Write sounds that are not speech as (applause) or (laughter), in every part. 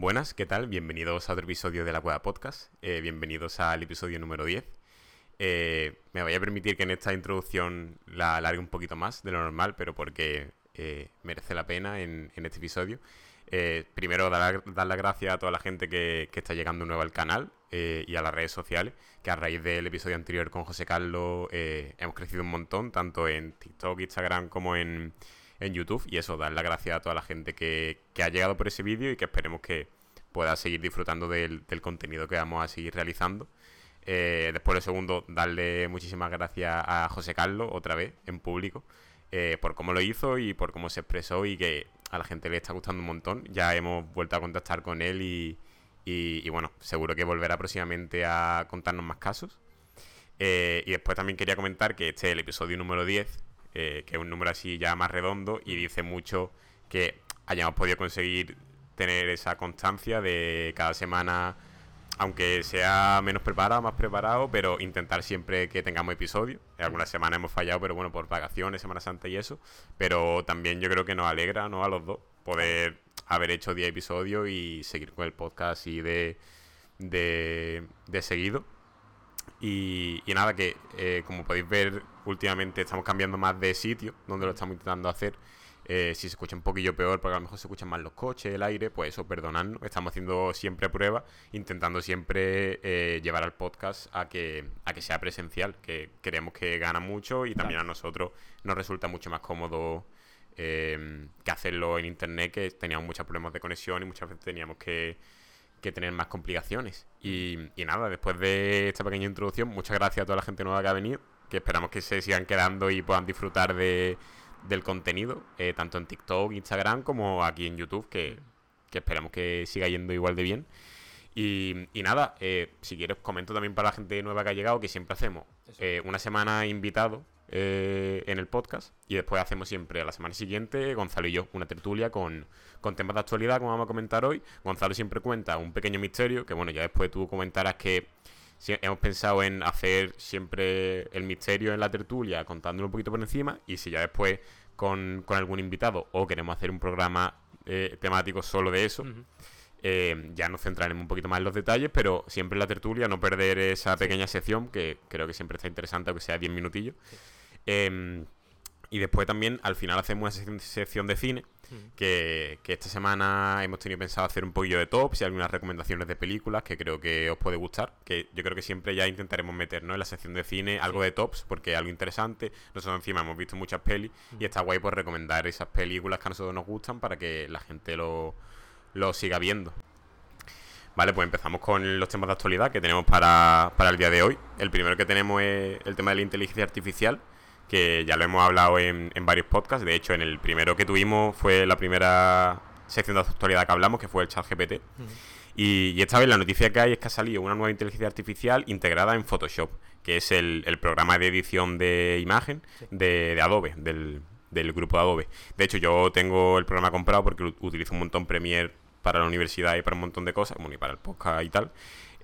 Buenas, ¿qué tal? Bienvenidos a otro episodio de La Cueva Podcast. Eh, bienvenidos al episodio número 10. Eh, me voy a permitir que en esta introducción la alargue un poquito más de lo normal, pero porque eh, merece la pena en, este episodio. primero, dar, las gracias a toda la gente que, está llegando nuevo al canal y a las redes sociales, que a raíz del episodio anterior con José Carlos hemos crecido un montón, tanto en TikTok, Instagram como en, en YouTube. Y eso, dar las gracias a toda la gente que, ha llegado por ese vídeo y que esperemos que pueda seguir disfrutando del, contenido que vamos a seguir realizando. Eh, después, lo segundo, darle muchísimas gracias a José Carlos, otra vez, en público, eh, por cómo lo hizo y por cómo se expresó y que a la gente le está gustando un montón. Ya hemos vuelto a contactar con él y, y, bueno, seguro que volverá próximamente a contarnos más casos. Eh, y después también quería comentar que este es el episodio número 10 eh, que es un número así ya más redondo y dice mucho que hayamos podido conseguir tener esa constancia de cada semana, aunque sea menos preparado, más preparado, pero intentar siempre que tengamos episodios. Algunas semanas hemos fallado, pero bueno, por vacaciones, Semana Santa y eso. Pero también yo creo que nos alegra, ¿no? A los dos, poder haber hecho 10 episodios y seguir con el podcast así de, de, de seguido. Y, nada, que eh, como podéis ver, últimamente estamos cambiando más de sitio donde lo estamos intentando hacer. Eh, si se escucha un poquillo peor, porque a lo mejor se escuchan más los coches, el aire, pues eso, perdonadnos. Estamos haciendo siempre pruebas, intentando siempre eh, llevar al podcast a que, a que sea presencial, que creemos que gana mucho y también a nosotros nos resulta mucho más cómodo que hacerlo en internet, que teníamos muchos problemas de conexión y muchas veces teníamos que que tener más complicaciones. Y, nada, después de esta pequeña introducción, muchas gracias a toda la gente nueva que ha venido, que esperamos que se sigan quedando y puedan disfrutar de, del contenido, eh, tanto en TikTok, Instagram como aquí en YouTube, que, esperamos que siga yendo igual de bien. Y, nada, eh, si quieres comento también para la gente nueva que ha llegado que siempre hacemos eh, una semana invitado eh, en el podcast. Y después hacemos siempre a la semana siguiente, Gonzalo y yo, una tertulia con, temas de actualidad, como vamos a comentar hoy. Gonzalo siempre cuenta un pequeño misterio, que bueno, ya después tú comentarás que hemos pensado en hacer siempre el misterio en la tertulia, contándolo un poquito por encima, y si ya después con, algún invitado o queremos hacer un programa eh, temático solo de eso. Eh, ya nos centraremos un poquito más en los detalles, pero siempre en la tertulia, no perder esa pequeña sección, que creo que siempre está interesante, aunque sea 10 minutillos. Em, y después también al final hacemos una sección de cine, que, esta semana hemos tenido pensado hacer un poquillo de tops y algunas recomendaciones de películas que creo que os puede gustar, que yo creo que siempre ya intentaremos meternos en la sección de cine algo de tops, porque es algo interesante. Nosotros encima hemos visto muchas pelis y está guay por recomendar esas películas que a nosotros nos gustan para que la gente lo, lo siga viendo. Vale, pues empezamos con los temas de actualidad que tenemos para, para el día de hoy. El primero que tenemos es el tema de la inteligencia artificial que ya lo hemos hablado en, varios podcasts. De hecho, en el primero que tuvimos fue la primera sección de actualidad que hablamos, que fue el chat GPT. y, esta vez la noticia que hay es que ha salido una nueva inteligencia artificial integrada en Photoshop, que es el, programa de edición de imagen de, Adobe, del, grupo de Adobe. De hecho, yo tengo el programa comprado porque utilizo un montón Premiere para la universidad y para un montón de cosas, como y para el podcast y tal.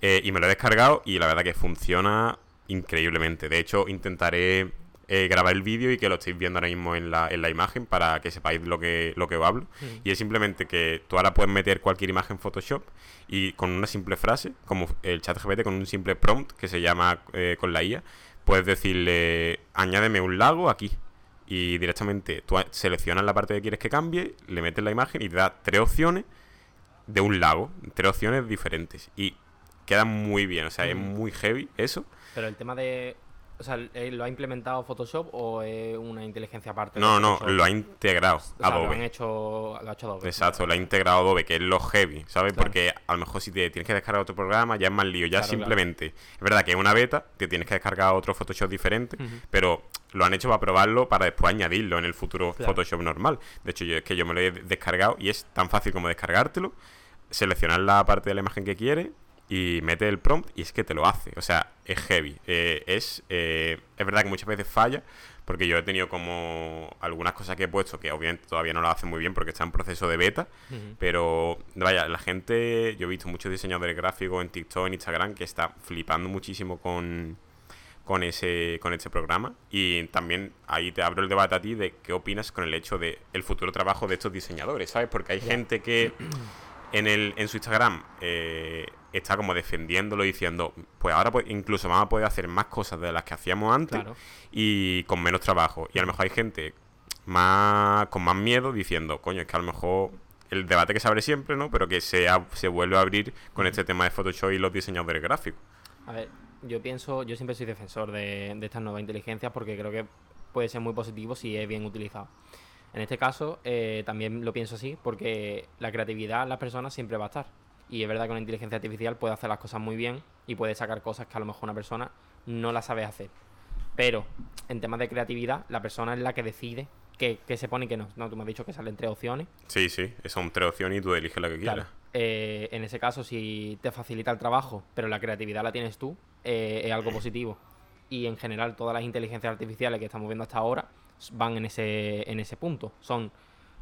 Eh, y me lo he descargado y la verdad que funciona increíblemente. De hecho, intentaré eh, grabar el vídeo y que lo estéis viendo ahora mismo en la, en la imagen para que sepáis lo que, lo que os hablo. Y es simplemente que tú ahora puedes meter cualquier imagen en Photoshop y con una simple frase, como el chat GPT, con un simple prompt que se llama eh, con la IA, puedes decirle, añádeme un lago aquí. Y directamente tú seleccionas la parte que quieres que cambie, le metes la imagen y te da tres opciones de un lago, tres opciones diferentes. Y queda muy bien, o sea, es muy heavy eso. Pero el tema de o sea, ¿lo ha implementado Photoshop o es una inteligencia aparte? No, no, lo ha integrado Adobe. Lo, han hecho, lo ha hecho Adobe. Exacto, lo ha integrado Adobe, que es lo heavy, ¿sabes? Porque a lo mejor si te tienes que descargar otro programa ya es más lío. Ya simplemente, es verdad que es una beta, te tienes que descargar otro Photoshop diferente, pero lo han hecho para probarlo para después añadirlo en el futuro Photoshop normal. De hecho, yo, es que yo me lo he descargado y es tan fácil como descargártelo, seleccionar la parte de la imagen que quieres y mete el prompt y es que te lo hace. O sea, es heavy. Eh, es, eh, es verdad que muchas veces falla, porque yo he tenido como algunas cosas que he puesto que obviamente todavía no lo hace muy bien porque está en proceso de beta, pero vaya, la gente, yo he visto muchos diseñadores gráficos en TikTok, en Instagram, que está flipando muchísimo con, con ese con este programa y también ahí te abro el debate a ti de qué opinas con el hecho de el futuro trabajo de estos diseñadores, ¿sabes? Porque hay gente que (clears throat) en, el, en su Instagram eh, está como defendiéndolo diciendo, pues ahora pues, incluso vamos a poder hacer más cosas de las que hacíamos antes y con menos trabajo. Y a lo mejor hay gente más con más miedo diciendo, coño, es que a lo mejor el debate que se abre siempre, ¿no? Pero que se, se vuelve a abrir con este tema de Photoshop y los diseñadores gráficos. A ver, yo pienso, yo siempre soy defensor de, de estas nuevas inteligencias porque creo que puede ser muy positivo si es bien utilizado. En este caso, eh, también lo pienso así, porque la creatividad en las personas siempre va a estar. Y es verdad que una inteligencia artificial puede hacer las cosas muy bien y puede sacar cosas que a lo mejor una persona no la sabe hacer. Pero en temas de creatividad, la persona es la que decide qué, se pone y qué no. No, tú me has dicho que salen tres opciones. Sí, sí, son tres opciones y tú eliges la que quieras. Eh, en ese caso, si te facilita el trabajo, pero la creatividad la tienes tú, eh, es algo positivo. Y en general, todas las inteligencias artificiales que estamos viendo hasta ahora van en ese, en ese punto. Son,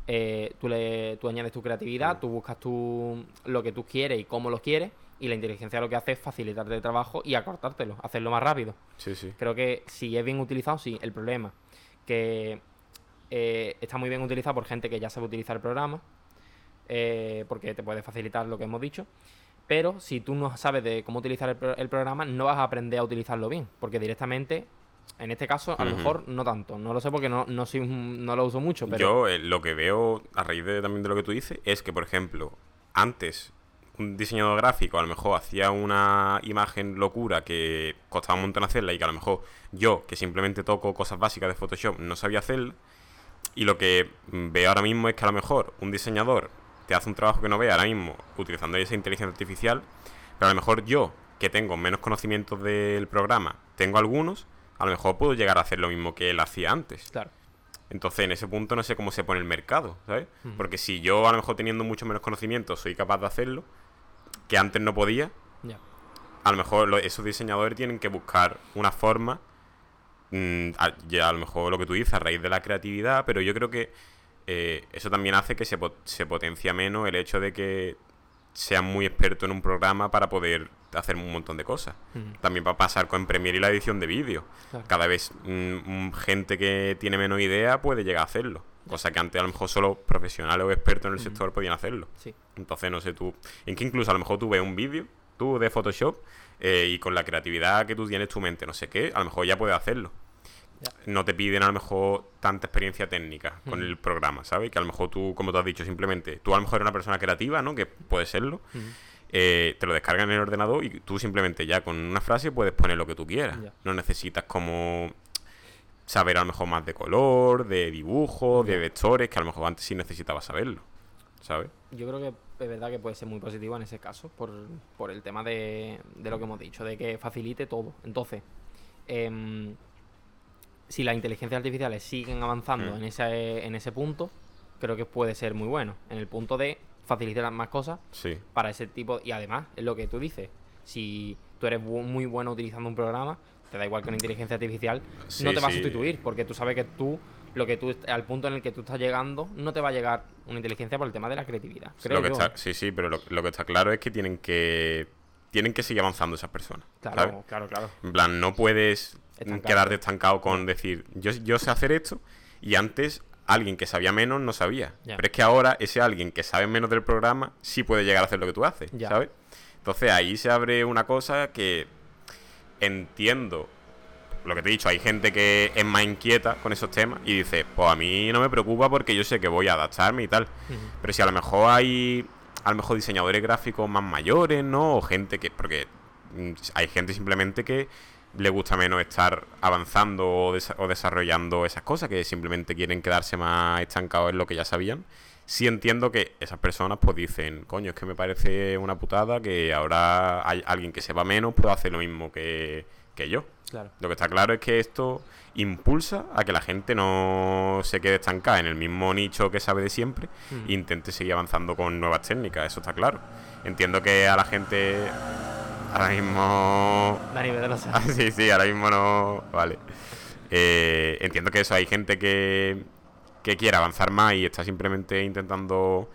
eh, tú, le, tú añades tu creatividad, tú buscas tu, lo que tú quieres y cómo lo quieres, y la inteligencia lo que hace es facilitarte el trabajo y acortártelo, hacerlo más rápido. Sí, sí. Creo que si es bien utilizado, sí. El problema que eh, está muy bien utilizado por gente que ya sabe utilizar el programa, eh, porque te puede facilitar lo que hemos dicho. Pero si tú no sabes de cómo utilizar el, el programa, no vas a aprender a utilizarlo bien, porque directamente en este caso, a lo mejor no tanto. No lo sé porque no, no, soy, no lo uso mucho. Pero... Yo eh, lo que veo, a raíz de, también de lo que tú dices, es que, por ejemplo, antes un diseñador gráfico a lo mejor hacía una imagen locura que costaba un montón hacerla y que a lo mejor yo, que simplemente toco cosas básicas de Photoshop, no sabía hacerla. Y lo que veo ahora mismo es que a lo mejor un diseñador te hace un trabajo que no ve ahora mismo utilizando esa inteligencia artificial, pero a lo mejor yo, que tengo menos conocimientos del programa, tengo algunos a lo mejor puedo llegar a hacer lo mismo que él hacía antes. Claro. Entonces, en ese punto no sé cómo se pone el mercado, ¿sabes? Porque si yo, a lo mejor teniendo mucho menos conocimiento, soy capaz de hacerlo, que antes no podía, a lo mejor esos diseñadores tienen que buscar una forma, mm, ya a lo mejor lo que tú dices, a raíz de la creatividad, pero yo creo que eh, eso también hace que se, se potencia menos el hecho de que sea muy experto en un programa para poder hacer un montón de cosas. También va a pasar con Premiere y la edición de vídeo. Cada vez mm, gente que tiene menos idea puede llegar a hacerlo. Cosa que antes a lo mejor solo profesionales o expertos en el sector podían hacerlo. Entonces, no sé tú. En que incluso a lo mejor tú ves un vídeo, tú de Photoshop, eh, y con la creatividad que tú tienes en tu mente, no sé qué, a lo mejor ya puedes hacerlo. No te piden a lo mejor tanta experiencia técnica con el programa, ¿sabes? Que a lo mejor tú, como tú has dicho, simplemente, tú a lo mejor eres una persona creativa, ¿no? Que puede serlo. Eh, te lo descargan en el ordenador y tú simplemente ya con una frase puedes poner lo que tú quieras. No necesitas como saber a lo mejor más de color, de dibujo, de vectores, que a lo mejor antes sí necesitabas saberlo. ¿Sabes? Yo creo que es verdad que puede ser muy positivo en ese caso, por, por el tema de, de, lo que hemos dicho, de que facilite todo. Entonces, em, si las inteligencias artificiales siguen avanzando mm. en, ese, en ese punto, creo que puede ser muy bueno. En el punto de facilitar más cosas para ese tipo. Y además, es lo que tú dices. Si tú eres muy bueno utilizando un programa, te da igual que una inteligencia artificial no te va a sustituir, porque tú sabes que tú, lo que tú, al punto en el que tú estás llegando, no te va a llegar una inteligencia por el tema de la creatividad. sí, sí, pero lo, que está claro es que tienen que tienen que seguir avanzando esas personas. Claro, claro, claro. En plan, no puedes quedarte estancado con decir, yo, yo sé hacer esto y antes alguien que sabía menos no sabía. Pero es que ahora ese alguien que sabe menos del programa sí puede llegar a hacer lo que tú haces, ¿sabes? Entonces ahí se abre una cosa que entiendo lo que te he dicho, hay gente que es más inquieta con esos temas y dice, pues a mí no me preocupa porque yo sé que voy a adaptarme y tal. Pero si a lo mejor hay, a lo mejor diseñadores gráficos más mayores, ¿no? O gente que, porque mm, hay gente simplemente que le gusta menos estar avanzando o, desarrollando esas cosas, que simplemente quieren quedarse más estancados en lo que ya sabían. Sí entiendo que esas personas pues dicen, coño, es que me parece una putada que ahora hay alguien que sepa menos puede hacer lo mismo que, yo. Lo que está claro es que esto impulsa a que la gente no se quede estancada en el mismo nicho que sabe de siempre e intente seguir avanzando con nuevas técnicas, eso está claro. Entiendo que a la gente Ahora mismo. Dani, de sí, sí, ahora mismo no. Vale. Eh, entiendo que eso, hay gente que, que quiere avanzar más y está simplemente intentando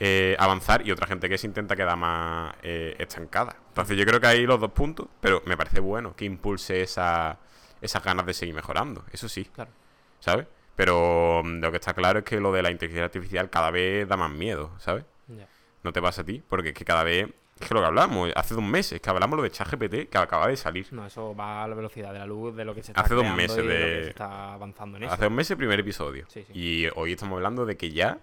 eh, avanzar y otra gente que se intenta quedar más eh, estancada. Entonces yo creo que hay los dos puntos, pero me parece bueno que impulse esa, esas ganas de seguir mejorando. Eso sí. Claro. ¿Sabes? Pero mm, lo que está claro es que lo de la inteligencia artificial cada vez da más miedo, ¿sabes? ¿No te pasa a ti? Porque es que cada vez... Es que lo que hablamos, hace dos meses que hablamos lo de ChatGPT que acaba de salir. No, eso va a la velocidad de la luz, de lo que se está Hace dos meses y de, lo que se está avanzando en eso. Hace dos meses primer episodio. Sí, sí. Y hoy estamos hablando de que ya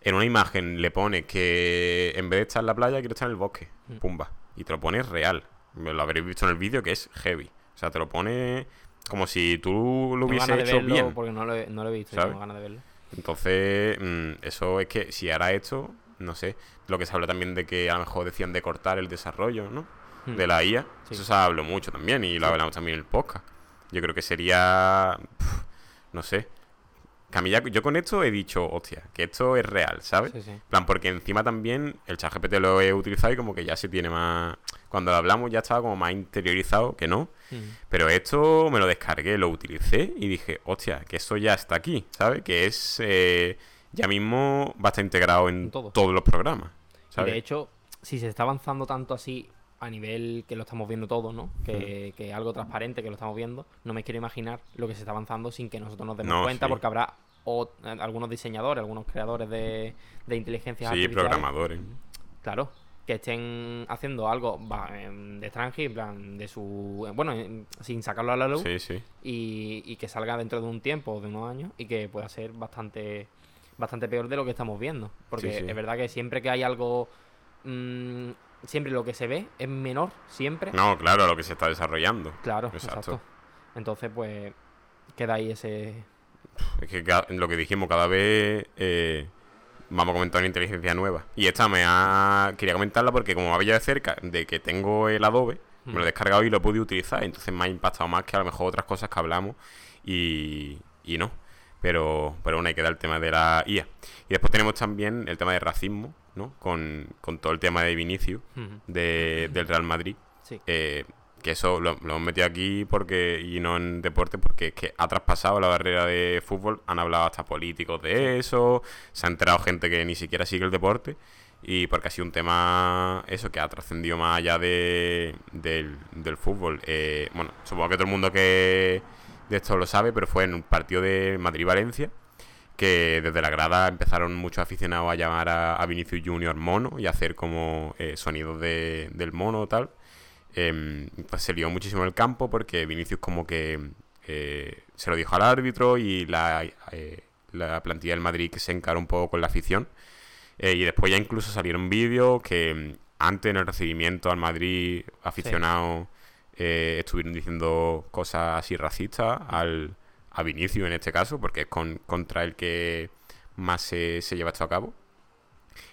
en una imagen le pones que en vez de estar en la playa quiero estar en el bosque. Mm. Pumba. Y te lo pones real. Lo habréis visto en el vídeo que es heavy. O sea, te lo pone como si tú lo hubieses hecho bien. porque no lo, he, no lo he visto tengo ganas de verlo. Entonces, mm, eso es que si hará esto, no sé. Lo que se habla también de que a lo mejor decían de cortar el desarrollo, ¿no? Hmm. De la IA. Sí. Eso se habló mucho también y lo Sí. hablamos también en el podcast. Yo creo que sería. no sé. Que a mí ya- yo con esto he dicho, hostia, que esto es real, ¿sabes? Sí, plan, porque encima también el chat GPT lo he utilizado y como que ya se tiene más... Cuando lo hablamos ya estaba como más interiorizado que no. Mm. Pero esto me lo descargué, lo utilicé y dije, hostia, que eso ya está aquí, ¿sabes? Que es... eh, ya mismo va a estar integrado en En todo. todos los programas, Y de hecho, si se está avanzando tanto así a nivel que lo estamos viendo todos, ¿no? Que, que algo transparente que lo estamos viendo, no me quiero imaginar lo que se está avanzando sin que nosotros nos demos No, cuenta, sí. porque habrá o- algunos diseñadores, algunos creadores de, de inteligencia sí, artificial, programadores. claro, que estén haciendo algo em, de extranjero, en plan, de su. eh, Bueno, sin sacarlo a la luz Sí, sí. y, y que salga dentro de un tiempo, de unos años, y que pueda ser bastante bastante peor de lo que estamos viendo. Porque Sí, sí. es verdad que siempre que hay algo, mm, siempre lo que se ve es menor, siempre. No, claro, lo que se está desarrollando. Claro, Exacto. exacto. Entonces, pues, queda ahí ese... Es que lo que dijimos, cada vez eh, vamos a comentar una inteligencia nueva. Y esta me ha... Quería comentarla porque como me había de cerca de que tengo el Adobe, me lo he Mm. descargado y lo podido utilizar. Entonces me ha impactado más que a lo mejor otras cosas que hablamos y, y no. Pero, pero bueno, hay que dar el tema de la IA. Y después tenemos también el tema de racismo, ¿no? Con, con todo el tema de Vinicius, de- del Real Madrid. Sí. Eh, que eso lo, lo hemos metido aquí porque y no en deporte porque es que ha traspasado la barrera de fútbol, han hablado hasta políticos de eso, se ha enterado gente que ni siquiera sigue el deporte y porque ha sido un tema eso que ha trascendido más allá de, del, del fútbol. Eh, bueno, supongo que todo el mundo que de esto lo sabe, pero fue en un partido de Madrid-Valencia que desde la grada empezaron muchos aficionados a llamar a, a Vinicius Junior mono y a hacer como eh, sonidos de, del mono o tal. Em, pues se lió muchísimo el campo porque Vinicius como que eh, se lo dijo al árbitro y la, eh, la plantilla del Madrid que se encaró un poco con la afición. Eh, y después ya incluso salieron vídeos que mm, antes en el recibimiento al Madrid aficionados eh, estuvieron diciendo cosas así racistas al, a Vinicius en este caso, porque es con, contra el que más se, se lleva esto a cabo.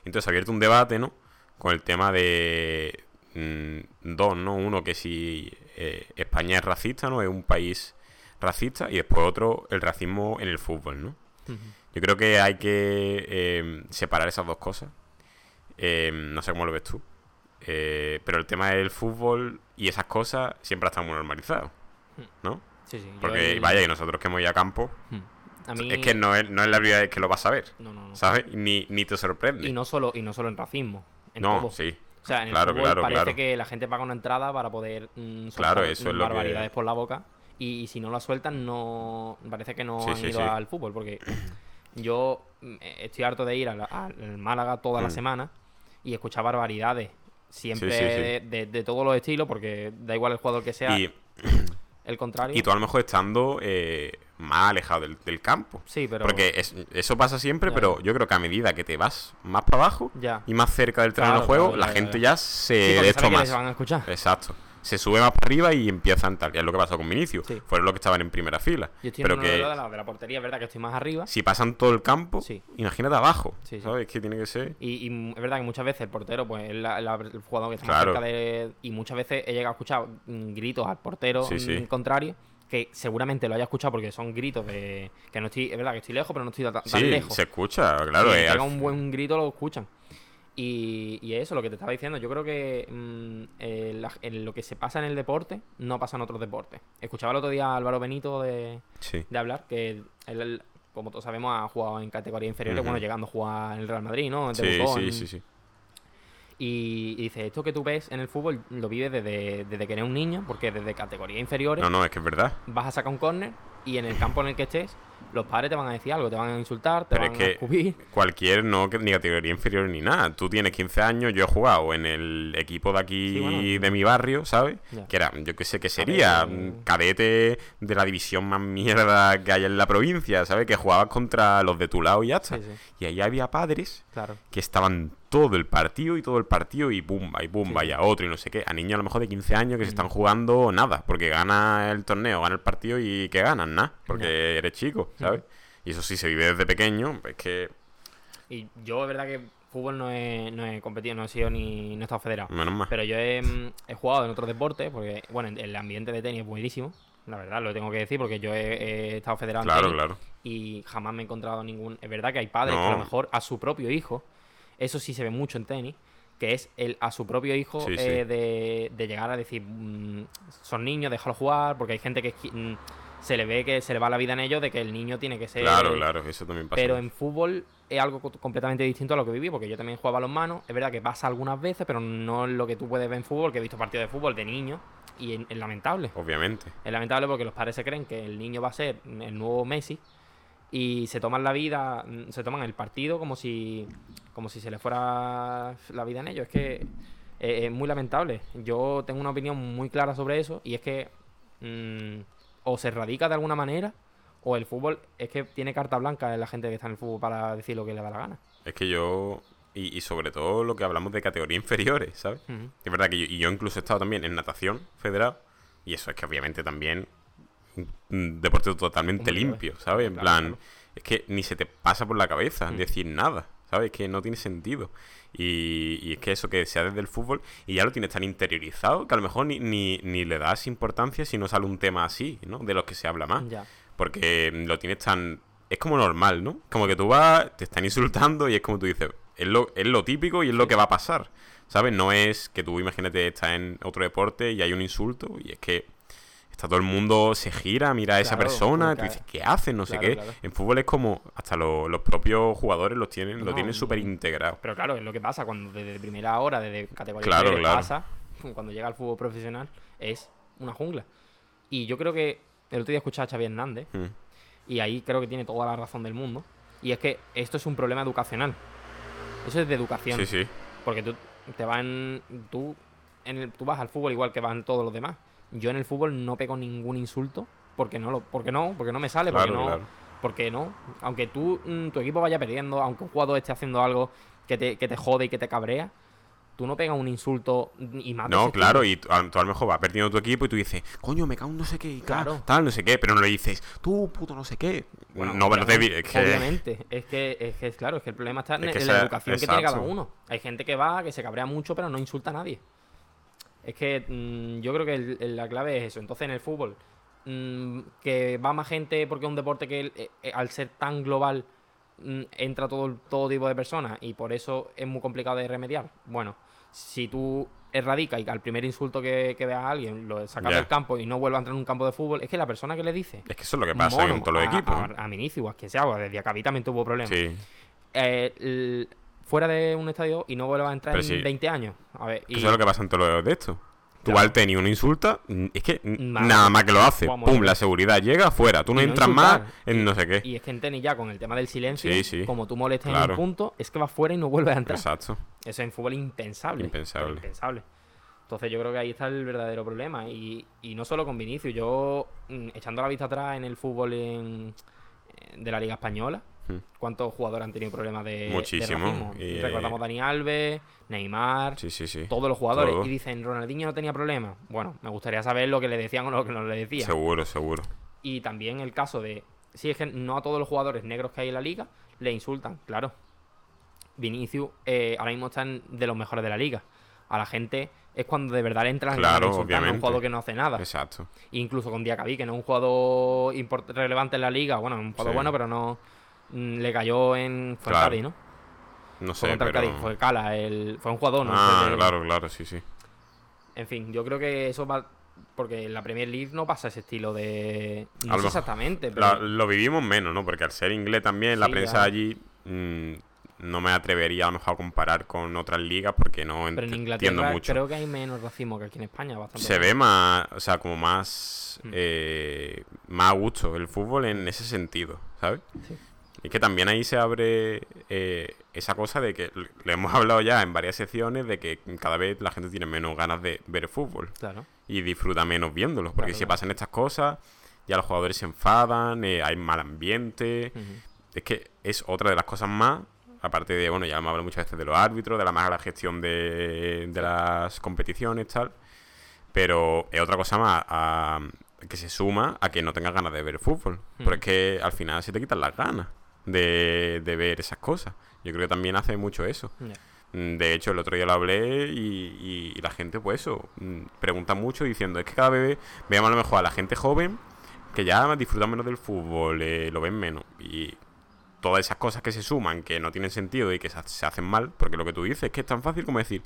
Entonces ha abierto un debate, ¿no? Con el tema de mm, dos, ¿no? Uno que si eh, España es racista, ¿no? Es un país racista y después otro, el racismo en el fútbol, ¿no? Yo creo que hay que eh, separar esas dos cosas. Eh, no sé cómo lo ves tú. Eh, pero el tema del fútbol y esas cosas siempre ha estado muy normalizado. ¿No? Sí, sí. Porque el- vaya, y nosotros que hemos ido a campo, A mí... es que no es, no es la primera vez que lo vas a ver. No, no, no. ¿Sabes? Ni, ni te sorprende. Y no solo, y no solo en racismo. En no, todo. sí. O sea, en el Claro, fútbol claro, parece claro. que la gente paga una entrada para poder mm, Claro, eso es mm, lo que- barbaridades por la boca. Y, y si no la sueltan, no parece que no Sí, han sí, ido sí. al fútbol. Porque yo mm, estoy harto de ir al Málaga toda la Mm. semana y escuchar barbaridades. Siempre Sí, sí, sí. De, de- de todos los estilos, porque da igual el jugador que sea, Y, (clears throat) el contrario. y tú a lo mejor estando eh, más alejado del, del campo. sí, pero. Porque es- eso pasa siempre, Ya, pero yo creo que a medida que te vas más para abajo Ya. y más cerca del terreno Claro, de juego, claro, la ya, gente ya. Sí, se de esto que más. les van a escuchar. Exacto. Se sube más para arriba y empiezan tal. Y es lo que pasó con Vinicius. Sí. Fueron los que estaban en primera fila. Yo estoy Pero en que de, la, de la portería, es verdad que estoy más arriba. si pasan todo el campo, Sí. imagínate abajo. Sí. ¿Sabes? Que tiene que ser. Y, es verdad que muchas veces el portero, pues es la- la- el jugador que está Claro. cerca de. Y muchas veces he llegado a escuchar mm, gritos al portero mm, contrario, que seguramente lo haya escuchado porque son gritos de. Que no estoy. Es verdad que estoy lejos, pero no estoy ta- tan Sí, lejos. se escucha, claro. Si eh, pega al- un buen grito, lo escuchan. Y, y eso, lo que te estaba diciendo, yo creo que mm, eh, en lo que se pasa en el deporte no pasa en otros deportes. Escuchaba el otro día a Álvaro Benito de, Sí. de hablar, que él, como todos sabemos, ha jugado en categoría inferiores, bueno, llegando a jugar en el Real Madrid, ¿no? Sí, Debutó sí, en- sí, sí. Y, y dice, esto que tú ves en el fútbol lo vives desde, desde que eres un niño, porque desde categoría inferiores No, no, es que es verdad. vas a sacar un córner y en el campo en el que estés, los padres te van a decir algo, te van a insultar, te Pero van es a que escupir. cualquier, no que- ni categoría inferior ni nada. Tú tienes 15 años, yo he jugado en el equipo de aquí Sí, bueno, de mi barrio, ¿sabes? Que era, yo qué sé, que sería Cadete. cadete de la división más mierda que hay en la provincia, ¿sabes? Que jugabas contra los de tu lado y ya está. Sí, sí, Y ahí había padres claro. que estaban todo el partido y todo el partido y pumba y pumba Sí, y a otro y no sé qué. A niños a lo mejor de 15 años que se están jugando nada, porque gana el torneo, gana el partido y que ganan nada, porque eres chico, ¿sabes? Y eso sí se vive desde pequeño, es que Y yo, es verdad que fútbol no he, no he competido, no he sido ni. no he estado federado. menos mal. Pero yo he, mm, he jugado en otros deportes, porque, bueno, el ambiente de tenis es buenísimo. La verdad, lo tengo que decir, porque yo he, he estado federado en Claro, tenis claro. y jamás me he encontrado ningún. Es verdad que hay padres que a lo mejor a su propio hijo, eso sí se ve mucho en tenis, que es el a su propio hijo Sí, eh. De, de llegar a decir, mm, son niños, déjalo jugar, porque hay gente que mm, se le ve que se le va la vida en ellos de que el niño tiene que ser. Claro, claro, eso también pasa. Pero en fútbol es algo co- completamente distinto a lo que viví, porque yo también jugaba balonmano. Es verdad que pasa algunas veces, pero no es lo que tú puedes ver en fútbol, que he visto partidos de fútbol de niños y es lamentable. Obviamente. Es lamentable porque los padres se creen que el niño va a ser el nuevo Messi y se toman la vida, mm, se toman el partido como si, como si se le fuera la vida en ellos. Es que eh, es muy lamentable. Yo tengo una opinión muy clara sobre eso y es que mm, o se radica de alguna manera o el fútbol es que tiene carta blanca en la gente que está en el fútbol para decir lo que le da la gana. Es que yo. Y, y sobre todo lo que hablamos de categorías inferiores, ¿sabes? Es verdad que yo, y yo incluso he estado también en natación federado. Y eso es que obviamente también. Un deporte totalmente Hombre, limpio, ¿sabes? En claro, plan. claro. Es que ni se te pasa por la cabeza Mm. decir nada, ¿sabes? Es que no tiene sentido. Y, y es que eso que sea desde el fútbol y ya lo tienes tan interiorizado que a lo mejor ni, ni, ni le das importancia si no sale un tema así, ¿no? De los que se habla más. Ya. Porque lo tienes tan... Es como normal, ¿no? Como que tú vas, te están insultando y es como tú dices, es lo, es lo típico y es lo que va a pasar, ¿sabes? No es que tú, imagínate, estás en otro deporte y hay un insulto y es que está todo el mundo, se gira, mira a esa Claro, persona, tú dices, ¿qué hacen? No sé qué. claro. En fútbol es como, hasta lo- los propios jugadores los tienen, lo tienen súper integrado. Pero claro, es lo que pasa cuando desde primera hora, desde categoría claro. pasa, cuando llega al fútbol profesional, es una jungla. Y yo creo que el otro día escuchaba a Xavi Hernández, Mm. y ahí creo que tiene toda la razón del mundo, y es que esto es un problema educacional. Eso es de educación. Sí, sí. Porque tú te van. Tú, en el- tú vas al fútbol igual que van todos los demás. Yo en el fútbol no pego ningún insulto. Porque no, lo, porque no, porque no me sale, porque no. claro. Porque no. Aunque tú, mm, tu equipo vaya perdiendo, aunque un jugador esté haciendo algo que te, que te jode y que te cabrea, tú no pegas un insulto y más No, claro, y tú a, lo mejor vas perdiendo tu equipo y tú dices, coño, me cago en no sé qué, y Claro. tal, no sé qué, pero no le dices, tú, puto no sé qué. Bueno, no, pero te obviamente, es que... obviamente. Es que, es que, claro, es que el problema está en, Es que en esa- la educación que tiene cada uno. Hay gente que va, que se cabrea mucho, pero no insulta a nadie. Es que mm, yo creo que el- el- la clave es eso. Entonces, en el fútbol, mm, que va más gente porque es un deporte que eh, eh, al ser tan global mm, entra todo, todo tipo de personas y por eso es muy complicado de remediar. Bueno, si tú erradicas y al primer insulto que, que veas a alguien lo sacas del campo y no vuelve a entrar en un campo de fútbol, es que la persona que le dice Es que eso es lo que pasa con todos los a- equipos. A, a Vinicius, a quien sea, desde Acabí también tuvo problemas. sí, Eh, fuera de un estadio y no vuelva a entrar Pero en sí. 20 años. A ver, y eso es lo que pasa en todos los de esto. Tú Claro. al tenis uno insulta, es que nada más que lo hace. Pum, la seguridad llega afuera. Tú no entras más en no sé qué. y es que en tenis ya con el tema del silencio, Sí, sí. como tú molestes en un punto, es que vas fuera y no vuelves a entrar. Exacto. Eso en fútbol es impensable. Impensable. impensable. Entonces yo creo que ahí está el verdadero problema. Y, y no solo con Vinicius, yo mm, echando la vista atrás en el fútbol en- de la Liga Española. ¿Cuántos jugadores han tenido problemas de, de Muchísimo. Y- Recordamos Dani Alves, Neymar, Sí, sí, sí. todos los jugadores. Todo. Y dicen, Ronaldinho no tenía problemas. Bueno, me gustaría saber lo que le decían o lo que no le decían. Seguro, seguro. Y también el caso de, si es que no a todos los jugadores negros que hay en la liga le insultan, claro. Vinicius eh, ahora mismo están de los mejores de la liga. A la gente es cuando de verdad le entran de Claro, no a un obviamente. jugador que no hace nada. Exacto. Incluso con Diacabí, que no es un jugador relevante en la liga. Bueno, es un jugador bueno, pero no le cayó en... Fue Claro. Cádiz, ¿no? No Fue sé, contra el pero... Cádiz, fue Cala, el, fue un jugador, ¿no? Ah, Fue claro, claro, sí, sí. En fin, yo creo que eso va... Porque en la Premier League no pasa ese estilo de... No sé exactamente, pero... La- lo vivimos menos, ¿no? Porque al ser inglés también, la prensa allí mm, no me atrevería a lo mejor a comparar con otras ligas porque no Pero en ent- entiendo Inglaterra mucho. creo que hay menos racismo que aquí en España. Bastante Se ve más, o sea, como más, Mm. eh, más a gusto el fútbol en ese sentido, ¿sabes? Sí. Y que también ahí se abre eh, esa cosa de que le hemos (laughs) hablado ya en varias secciones de que cada vez la gente tiene menos ganas de ver fútbol Claro. y disfruta menos viéndolo. Porque Claro, si claro. pasan estas cosas, ya los jugadores se enfadan, eh, hay mal ambiente. Es que es otra de las cosas más, aparte de, bueno, ya hemos hablado muchas veces de los árbitros, de la mala gestión de, de las competiciones, tal. Pero es otra cosa más a- que se suma a que no tengas ganas de ver fútbol. Porque es que al final se te quitan las ganas de, de ver esas cosas. Yo creo que también hace mucho eso. Mm, De hecho, el otro día lo hablé y, y- y la gente, pues eso, mm, pregunta mucho diciendo, es que cada vez veamos a lo mejor a la gente joven que ya disfruta menos del fútbol, eh, lo ven menos. Y todas esas cosas que se suman, que no tienen sentido y que se, se hacen mal, porque lo que tú dices es que es tan fácil como decir,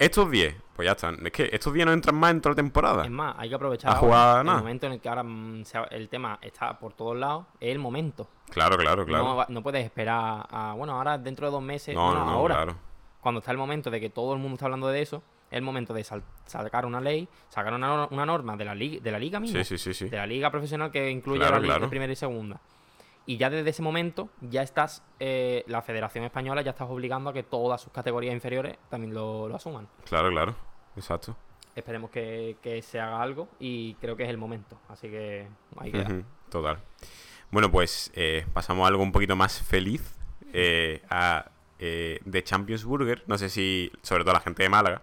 estos 10, pues ya están, es que estos 10 no entran más en toda la temporada. Es más, hay que aprovechar ahora, el nada. momento en el que ahora mm, el tema está por todos lados, es el momento. Claro, claro, claro. No, puedes esperar a, bueno, ahora dentro de dos meses, No, no, no, ahora. claro. Cuando está el momento de que todo el mundo está hablando de eso, es el momento de sacar una ley, sacar una, una norma de la, liga, de la liga misma, Sí, sí, sí, sí. de la liga profesional que incluye Claro, la liga claro. primera y segunda. Y ya desde ese momento, ya estás, eh, la Federación Española ya estás obligando a que todas sus categorías inferiores también lo, lo asuman. Claro, claro. Exacto. Esperemos que, que se haga algo y creo que es el momento. Así que ahí queda. Total. Bueno, pues eh, pasamos a algo un poquito más feliz. eh, a eh, The Champions Burger. No sé si, sobre todo la gente de Málaga.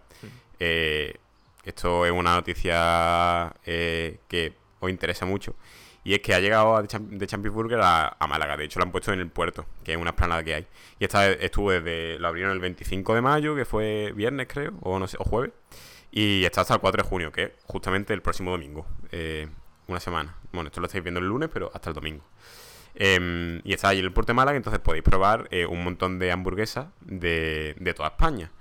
eh, esto es una noticia eh, que os interesa mucho. Y es que ha llegado Cham- The Champions Burger a, Málaga. De hecho, lo han puesto en el puerto, que es una esplanada que hay. Y esta estuvo desde. Lo abrieron el 25 de mayo, que fue viernes, creo, o no sé, o jueves. Y está hasta el 4 de junio, que es justamente el próximo domingo. eh, una semana. Bueno, esto lo estáis viendo el lunes, pero hasta el domingo. Em, y está allí en el puerto de Málaga, entonces podéis probar eh, un montón de hamburguesas de, de toda España.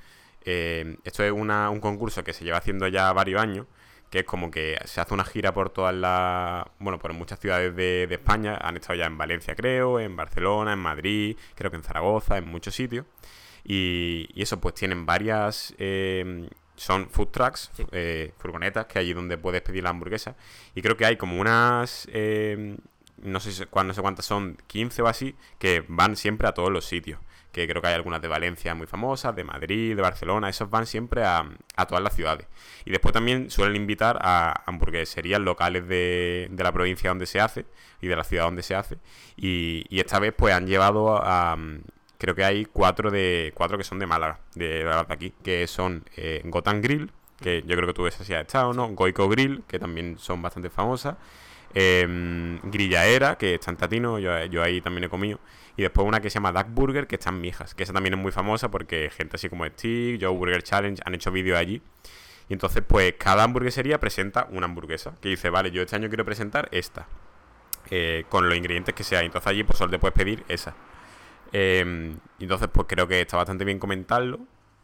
Em, esto es una- un concurso que se lleva haciendo ya varios años, que es como que se hace una gira por todas las, bueno, por muchas ciudades de, de España. Han estado ya en Valencia, creo, en Barcelona, en Madrid, creo que en Zaragoza, en muchos sitios. Y, y eso, pues tienen varias. em, son food trucks, Sí. eh, furgonetas, que allí donde puedes pedir la hamburguesa. Y creo que hay como unas. em, no sé, no sé cuántas son, 15 o así, que van siempre a todos los sitios. Que creo que hay algunas de Valencia muy famosas, de Madrid, de Barcelona, esos van siempre a, a todas las ciudades. Y después también suelen invitar a hamburgueserías locales de, de la provincia donde se hace y de la ciudad donde se hace. Y, esta vez pues han llevado a... creo que hay cuatro de cuatro que son de Málaga, de, de aquí, que son eh, Gotan Grill, que yo creo que tú ves así has estado, ¿no? Goico Grill, que también son bastante famosas. Eh, Grillaera, que está en Tatino, yo, yo ahí también he comido. Y después una que se llama Duck Burger, que está en Mijas, que esa también es muy famosa porque gente así como Steve, Joe Burger Challenge han hecho vídeos allí. Y entonces, pues cada hamburguesería presenta una hamburguesa. Que dice, vale, yo este año quiero presentar esta. eh, con los ingredientes que sea. Entonces allí, pues solo te puedes pedir esa. Eh, entonces, pues creo que está bastante bien comentarlo.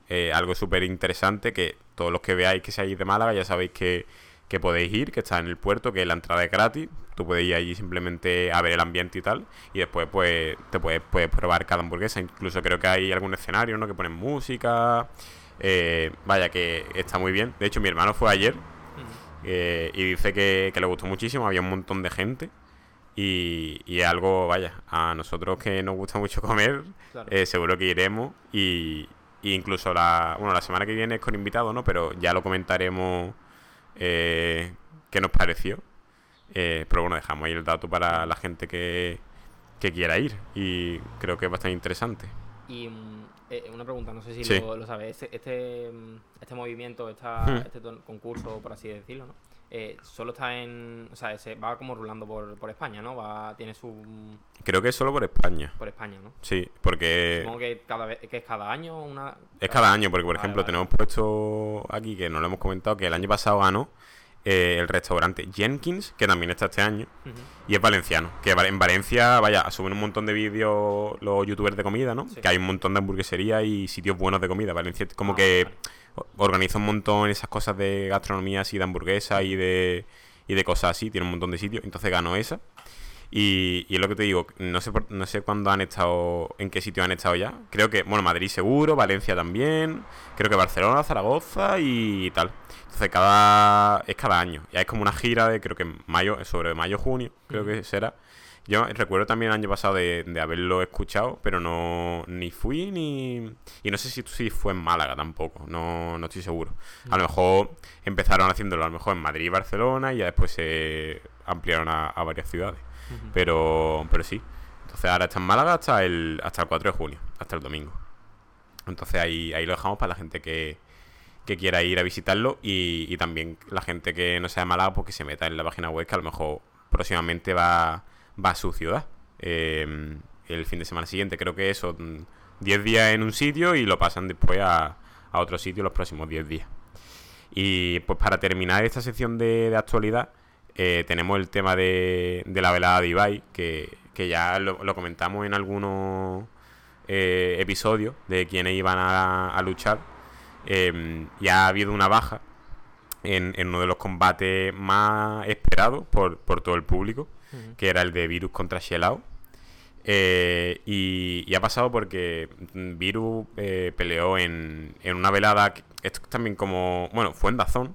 Eh, algo súper interesante que todos los que veáis que seáis de Málaga ya sabéis que, que podéis ir, que está en el puerto, que la entrada es gratis. Tú puedes ir allí simplemente a ver el ambiente y tal. Y después, pues, te puedes, puedes probar cada hamburguesa. Incluso creo que hay algún escenario, ¿no? Que ponen música. Eh, vaya, que está muy bien. De hecho, mi hermano fue ayer eh, y dice que, que le gustó muchísimo. Había un montón de gente. Y, y algo, vaya, a nosotros que nos gusta mucho comer, Claro. eh, seguro que iremos. Y, y incluso la, bueno, la semana que viene es con invitados, ¿no? Pero ya lo comentaremos eh, qué nos pareció. Eh, pero bueno, dejamos ahí el dato para la gente que, que quiera ir. Y creo que es bastante interesante. Y mm, eh, una pregunta, no sé si Sí. lo, lo sabes. Este, este, mm, este movimiento, esta, Hmm. este concurso, por así decirlo, ¿no? Eh, solo está en. O sea, se va como rulando por, por España, ¿no? Va, tiene su. Creo que es solo por España. por España, ¿no? Sí, porque Supongo que cada vez que es cada año una. es cada año. Porque, por Vale, ejemplo, vale. tenemos puesto aquí, que no lo hemos comentado, que el año pasado ganó eh, el restaurante Jenkins, que también está este año. Y es valenciano. Que en Valencia, vaya, suben un montón de vídeos los youtubers de comida, ¿no? Sí. Que hay un montón de hamburgueserías y sitios buenos de comida. Valencia como Ah, que vale. Organiza un montón esas cosas de gastronomía así, de hamburguesas y de, y de cosas así. Tiene un montón de sitios. Entonces ganó esa. Y, y es lo que te digo, no sé, por- no sé cuándo han estado, en qué sitio han estado ya. Creo que, bueno, Madrid seguro, Valencia también, creo que Barcelona, Zaragoza y tal. Entonces cada, es cada año. Ya es como una gira de, creo que mayo, sobre mayo, junio, creo que será. Yo recuerdo también el año pasado de, de haberlo escuchado, pero no ni fui ni... Y no sé si, si fue en Málaga tampoco, no, no estoy seguro. A lo mejor empezaron haciéndolo a lo mejor en Madrid y Barcelona y ya después se ampliaron a, a varias ciudades. Pero, pero sí. Entonces ahora está en Málaga hasta el, hasta el 4 de junio, hasta el domingo. Entonces ahí, ahí lo dejamos para la gente que, que quiera ir a visitarlo y, y también la gente que no sea de Málaga, pues que se meta en la página web que a lo mejor próximamente va, va a su ciudad. Eh, el fin de semana siguiente creo que eso, mm, 10 días en un sitio y lo pasan después a, otro sitio los próximos 10 días. Y pues para terminar esta sección de, actualidad, eh, tenemos el tema de, la velada de Ibai, que, ya lo, comentamos en algunos eh, episodios de quienes iban a, luchar. Eh, ya ha habido una baja en, uno de los combates más esperados por todo el público, Que era el de Virus contra Shelao. Eh, y, y ha pasado porque mm, Virus eh, peleó en, en una velada, esto es también como, bueno, fue en Dazón,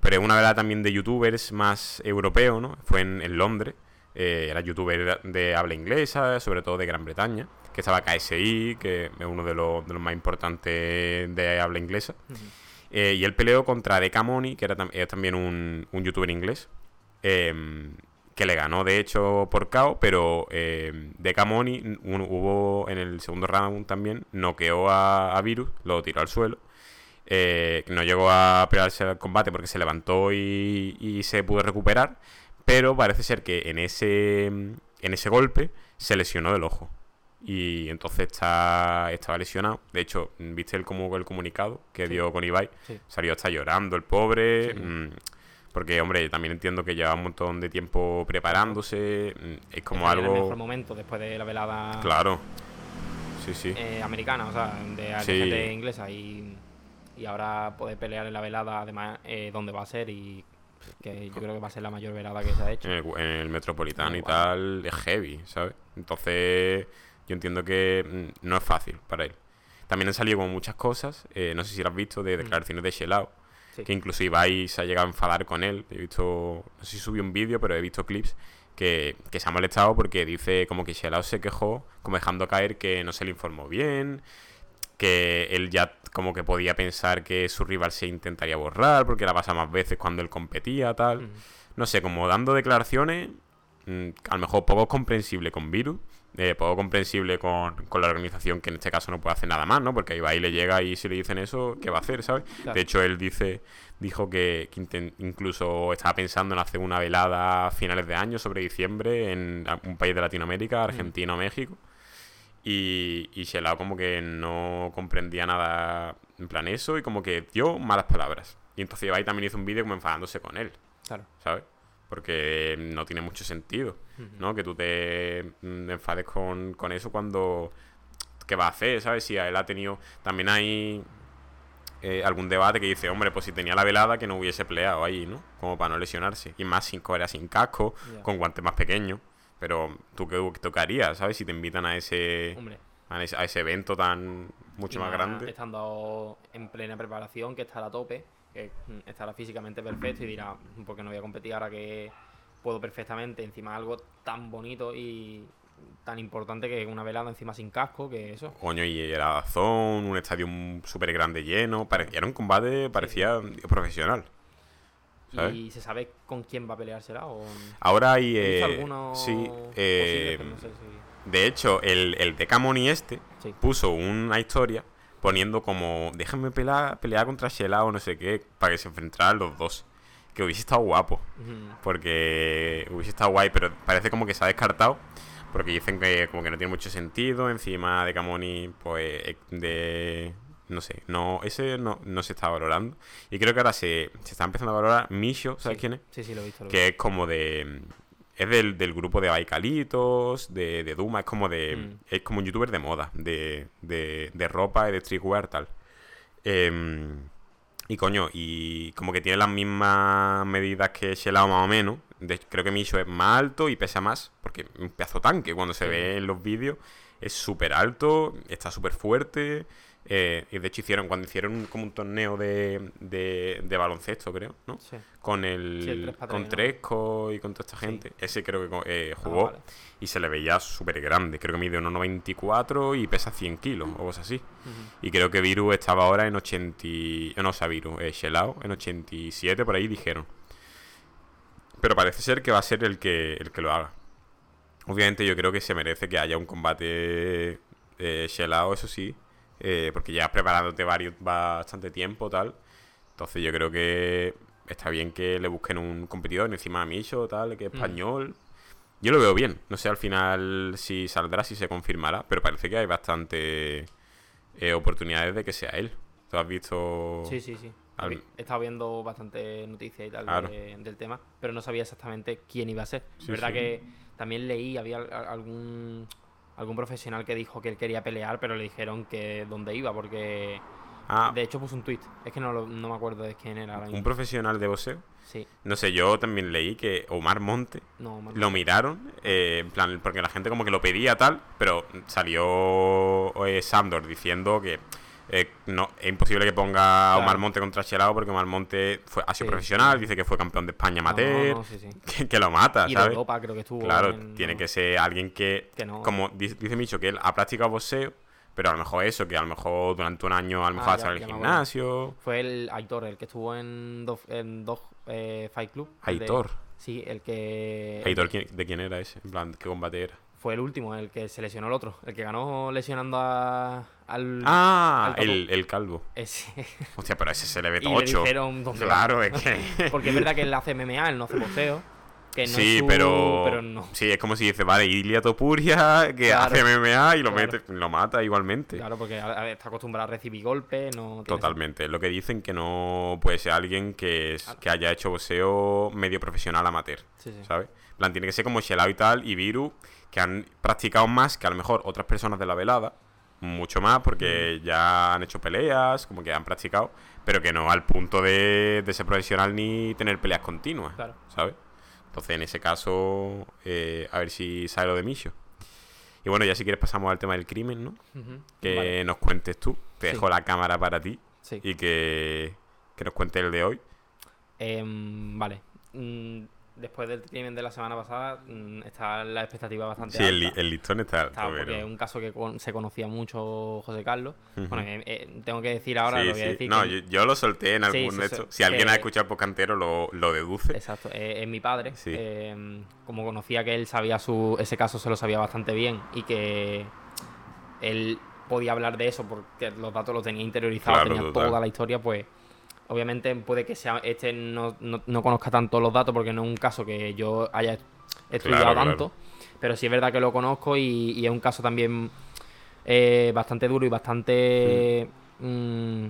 pero es una velada también de youtubers más europeo, ¿no? Fue en, en Londres, eh, era youtuber de, habla inglesa, sobre todo de Gran Bretaña, que estaba KSI, que es uno de los, de los más importantes de habla inglesa. Eh, y él peleó contra Decamoni, que era, tam- es también un, un youtuber inglés, em, que le ganó de hecho por KO, pero eh, Decamoni un- hubo en el segundo round también, noqueó a, a Virus, lo tiró al suelo. eh, no llegó a pelearse al combate porque se levantó y, y se pudo recuperar, pero parece ser que en ese, en ese golpe se lesionó del ojo. Y entonces está, estaba lesionado. De hecho, ¿viste el, como, el comunicado que Sí. dio con Ibai? Sí. Salió hasta llorando el pobre. Sí. Mm, porque, hombre, también entiendo que lleva un montón de tiempo preparándose. mm, Es como Está en el mejor algo... momento después de la velada Claro. Sí, sí. eh, americana, o sea, de, Sí. gente inglesa y, y ahora poder pelear en la velada, además, eh, donde va a ser y que yo creo que va a ser la mayor velada que se ha hecho. en el, en el Metropolitano y tal, es heavy, ¿sabes? Entonces, yo entiendo que mm, no es fácil para él. También han salido como muchas cosas, eh, no sé si lo has visto, de declaraciones de Shelao, Sí. que incluso Ibai se ha llegado a enfadar con él. He visto, no sé si subió un vídeo, pero he visto clips que, que se ha molestado porque dice como que Shelao se quejó, como dejando caer que no se le informó bien, que él ya como que podía pensar que su rival se intentaría borrar porque la pasa más veces cuando él competía, tal no sé, como dando declaraciones, mm, a lo mejor poco comprensible con Virus, eh, poco comprensible con, con la organización, que en este caso no puede hacer nada más, ¿no? Porque y le llega y si le dicen eso, ¿qué va a hacer, ¿sabes? Claro. De hecho, él dice, dijo que, incluso estaba pensando en hacer una velada a finales de año, sobre diciembre, en un país de Latinoamérica, Argentina o México. Y, y Shelao como que no comprendía nada en plan eso y como que dio malas palabras. Y entonces Ibai también hizo un vídeo como enfadándose con él. Claro. ¿sabes? Porque no tiene mucho sentido. ¿no? Que tú te mm, enfades con, con eso cuando... ¿Qué va a hacer, sabes? Si a él ha tenido... También hay eh, algún debate que dice, hombre, pues si tenía la velada que no hubiese peleado ahí, ¿no? Como para no lesionarse. Y más sin era sin casco, con guantes más pequeños. Pero tú qué, harías, ¿sabes? Si te invitan a ese, a ese, a ese evento tan mucho y más grande. Estando en plena preparación, que estará a tope, que mm, estará físicamente perfecto y dirá, porque no voy a competir ahora que puedo perfectamente, encima algo tan bonito y tan importante que una velada encima sin casco, que eso. Coño, y era Dazón, un estadio súper grande lleno. Era un combate, parecía profesional. ¿Sabes? Y se sabe con quién va a peleársela o... Ahora hay. Eh, algunos sí, eh, no sé si- de hecho, el, el Decamoni este Sí. puso una historia poniendo como: déjenme pelear, pelear contra Shela o no sé qué, para que se enfrentaran los dos. Que hubiese estado guapo, porque hubiese estado guay, pero parece como que se ha descartado. Porque dicen que como que no tiene mucho sentido. Encima de Camoni, pues eh, de. No sé, no, ese no, no se está valorando. Y creo que ahora se, se está empezando a valorar Misho, ¿sabes Sí. quién es? Sí, sí, lo he visto. Lo Que es como de. Es del, del grupo de Baikalitos, de, de Duma, es como de. Mm. Es como un youtuber de moda, de, de, de ropa y de streetwear, tal. Em, y coño, y como que tiene las mismas medidas que Shelao más o menos, de- creo que Micho es más alto y pesa más, porque un pedazo tanque. Cuando se Sí. ve en los vídeos, es súper alto, está súper fuerte. Eh, y de hecho hicieron, cuando hicieron un- como un torneo de, de, de baloncesto, creo, ¿no? Sí. Con el, Sí, el tres pa' con. Tresco y con toda esta Sí. gente. Ese creo que eh, Ah, jugó vale. y se le veía súper grande. Creo que mide 1,94 y pesa 100 kilos o cosas así. Y creo que Viru estaba ahora en 80. y- eh, No, o sea, Viru, eh, Shelao en 87, por ahí dijeron. Pero parece ser que va a ser el que, el que lo haga. Obviamente, yo creo que se merece que haya un combate eh, Shelao, eso sí. Eh, porque ya preparándote varios, bastante tiempo, tal. Entonces, yo creo que está bien que le busquen un competidor encima a Micho, tal, que es Mm. español. Yo lo veo bien. No sé al final si saldrá, si se confirmará. Pero parece que hay bastante eh, oportunidades de que sea él. ¿Tú has visto? Sí, sí, sí. Al- He estado viendo bastante noticias y tal Claro. de- del tema, pero no sabía exactamente quién iba a ser. Sí, es verdad sí. que también leí, había al- algún algún profesional que dijo que él quería pelear, pero le dijeron que dónde iba, porque Ah, de hecho puso un tweet. Es que no, lo- no me acuerdo de quién era un profesional de boxeo. Sí, No sé, yo también leí que Omar Monte no, me lo miraron, eh, en plan, porque la gente como que lo pedía tal, pero salió eh, Sandor diciendo que eh, no es imposible que ponga a Omar. Monte contra Chelao porque Omar Monte fue, ha sido Sí, profesional, sí. dice que fue campeón de España no, amateur, no, sí, sí. (laughs) que, que lo mata, Y ¿sabes? Europa creo que estuvo. Claro, en- tiene que ser alguien que, como di- dice Micho, que él ha practicado boxeo, pero a lo mejor eso, que a lo mejor durante un año a lo Ah, mejor ha ya- estado en ya el me acuerdo. gimnasio. Fue el Aitor, el que estuvo en dos, en dos eh, Fight Club. de- Aitor. sí, el que. Aitor, ¿quién- ¿de quién era ese? En plan, ¿qué combate era? Fue el último, el que se lesionó el otro. El que ganó lesionando a, al. Ah, al el, el calvo. Ese. Hostia, pero ese se le ve (laughs) y le tocho. dijeron dónde va. Claro, es que. Porque es verdad que él hace MMA, él no hace boxeo. Que no sí, su- pero. pero no. Sí, es como si dice, vale, Ilia Topuria, que Claro, hace MMA y lo, claro. mete, lo mata igualmente. Claro, porque a- está acostumbrado a recibir golpes, no. Totalmente. Es lo que dicen que no puede ser alguien que, es- que haya hecho boxeo medio profesional amateur. Sí, sí. ¿sabes? Plan, tiene que ser como Shelao y tal, y Viru, que han practicado más que a lo mejor otras personas de la velada, mucho más, porque ya han hecho peleas, como que han practicado, pero que no al punto de, de ser profesional ni tener peleas continuas, Claro. ¿sabes? Entonces, en ese caso, eh, a ver si sale lo de Micho. Y bueno, ya si quieres pasamos al tema del crimen, ¿no? Que Vale, nos cuentes tú. Te Sí. dejo la cámara para ti sí. y que, que nos cuentes el de hoy. Em, vale. Mm, después del crimen de la semana pasada, mm, está la expectativa bastante Sí, el, li- alta. el listón está alto, Está, porque pero- es un caso que con- se conocía mucho José Carlos. Bueno, eh, eh, tengo que decir ahora, Sí, lo voy a sí. decir. No, que- yo, yo lo solté en algún de estos. Si alguien ha escuchado por cantero, lo, lo deduce. Exacto, eh, es mi padre. Sí. eh, como conocía que él sabía su, ese caso, se lo sabía bastante bien y que él podía hablar de eso porque los datos los tenía interiorizados, Claro, tenía total. toda la historia, pues obviamente puede que sea este no, no- no conozca tanto los datos porque no es un caso que yo haya estudiado Claro, claro. tanto, pero sí es verdad que lo conozco y, y es un caso también eh, bastante duro y bastante mm,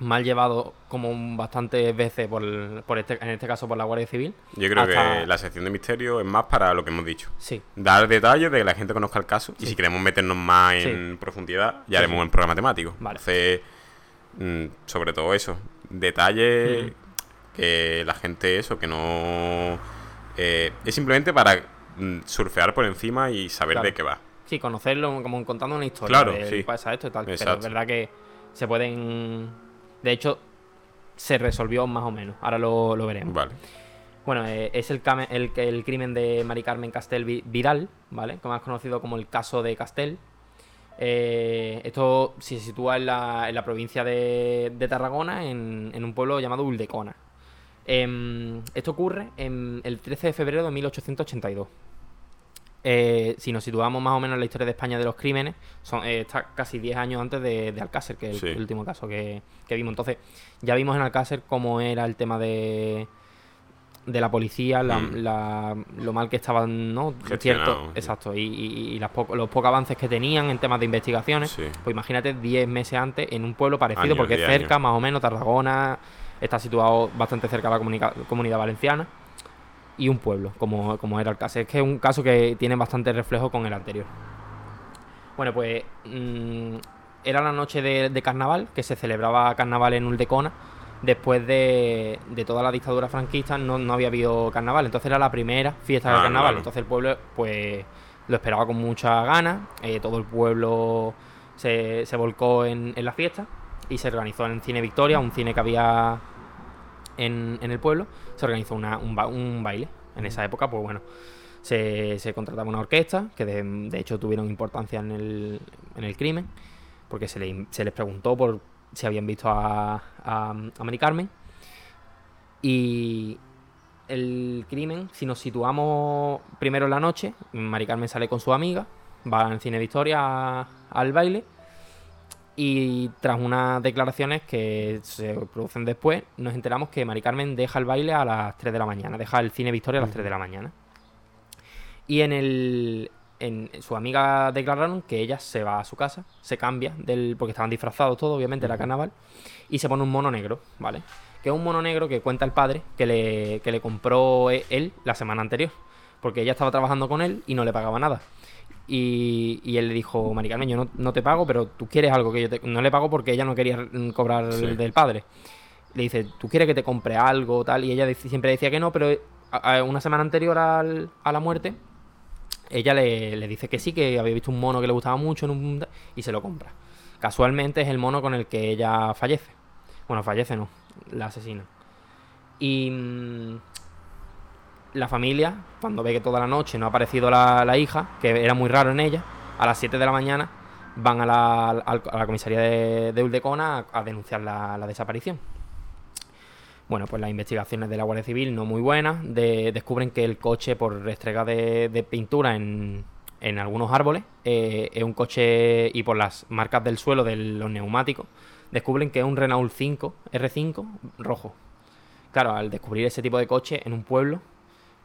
mal llevado como bastantes veces por, el- por este, en este caso por la Guardia Civil. Yo creo hasta- que la sección de misterio es más para lo que hemos dicho. Sí, Dar detalles de que la gente conozca el caso. Y si queremos meternos más en profundidad, ya haremos un programa temático. Vale. Entonces, mm, sobre todo eso. Detalles que la gente, eso, que no. eh, es simplemente para mm, surfear por encima y saber Claro. de qué va. Sí, conocerlo como contando una historia. Claro, de, sí. Pasa esto y tal. Pero es verdad que se pueden. De hecho, se resolvió más o menos. Ahora lo, lo veremos. Vale. Bueno, eh, es el, el, el crimen de Mari Carmen Castel Vi- Vidal, ¿vale? Como más conocido como el caso de Castel. Eh, esto se sitúa en la, en la provincia de, de Tarragona, en, en un pueblo llamado Uldecona. Em, esto ocurre en el 13 de febrero de 1882. Eh, si nos situamos más o menos en la historia de España de los crímenes, son, eh, está casi 10 años antes de, de Alcácer, que es el, Sí. último caso que, que vimos. Entonces, ya vimos en Alcácer cómo era el tema de, de la policía, la- Mm. la- lo mal que estaban, ¿no? Cierto, sí. exacto, y, y- y las los pocos avances que tenían en temas de investigaciones. Sí. Pues imagínate 10 meses antes en un pueblo parecido, Años, porque es 10 cerca, años. más o menos, Tarragona, está situado bastante cerca de la comunidad valenciana, y un pueblo, como, como era el caso. Es que es un caso que tiene bastante reflejo con el anterior. Bueno, pues mm, era la noche de, de carnaval, que se celebraba carnaval en Uldecona, después de, de toda la dictadura franquista no, no había habido carnaval. Entonces era la primera fiesta de Ah, carnaval. claro. Entonces el pueblo, pues, lo esperaba con mucha ganas. eh, todo el pueblo se, se volcó en, en la fiesta y se organizó en Cine Victoria, un cine que había en, en el pueblo. Se organizó una- un, ba- un baile. En esa época, pues bueno, se, se contrataba una orquesta que de, de hecho tuvieron importancia en el, en el crimen, porque se, le- se les preguntó por si habían visto a, a, a Mari Carmen. Y el crimen, si nos situamos primero en la noche, Mari Carmen sale con su amiga, va al cine Victoria a- al baile. Y tras unas declaraciones que se producen después, nos enteramos que Mari Carmen deja el baile a las 3 de la mañana, deja el cine Victoria a las 3 de la mañana. Y en el. En, su amiga declararon que ella se va a su casa, se cambia, del porque estaban disfrazados todos, obviamente, era carnaval, y se pone un mono negro, ¿vale? Que es un mono negro que cuenta el padre que le, que le compró e- él la semana anterior, porque ella estaba trabajando con él y no le pagaba nada. Y, y él le dijo, Mari Carmen, yo no, no te pago, pero tú quieres algo que yo te... No le pago porque ella no quería mm, cobrar Sí. del padre. Le dice, ¿tú quieres que te compre algo tal? Y ella siempre decía que no, pero a- a- una semana anterior al- a la muerte, ella le, le dice que sí, que había visto un mono que le gustaba mucho en un- y se lo compra. Casualmente es el mono con el que ella fallece. Bueno, fallece no, la asesina. Y mm, la familia, cuando ve que toda la noche no ha aparecido la, la hija, que era muy raro en ella, a las 7 de la mañana van a la, a la comisaría de, de Uldecona a, a denunciar la, la desaparición. Bueno, pues las investigaciones de la Guardia Civil no muy buenas, de- descubren que el coche por restrega de, de pintura en, en algunos árboles eh, es un coche y por las marcas del suelo de los neumáticos descubren que es un Renault 5 R5 rojo. Claro, al descubrir ese tipo de coche en un pueblo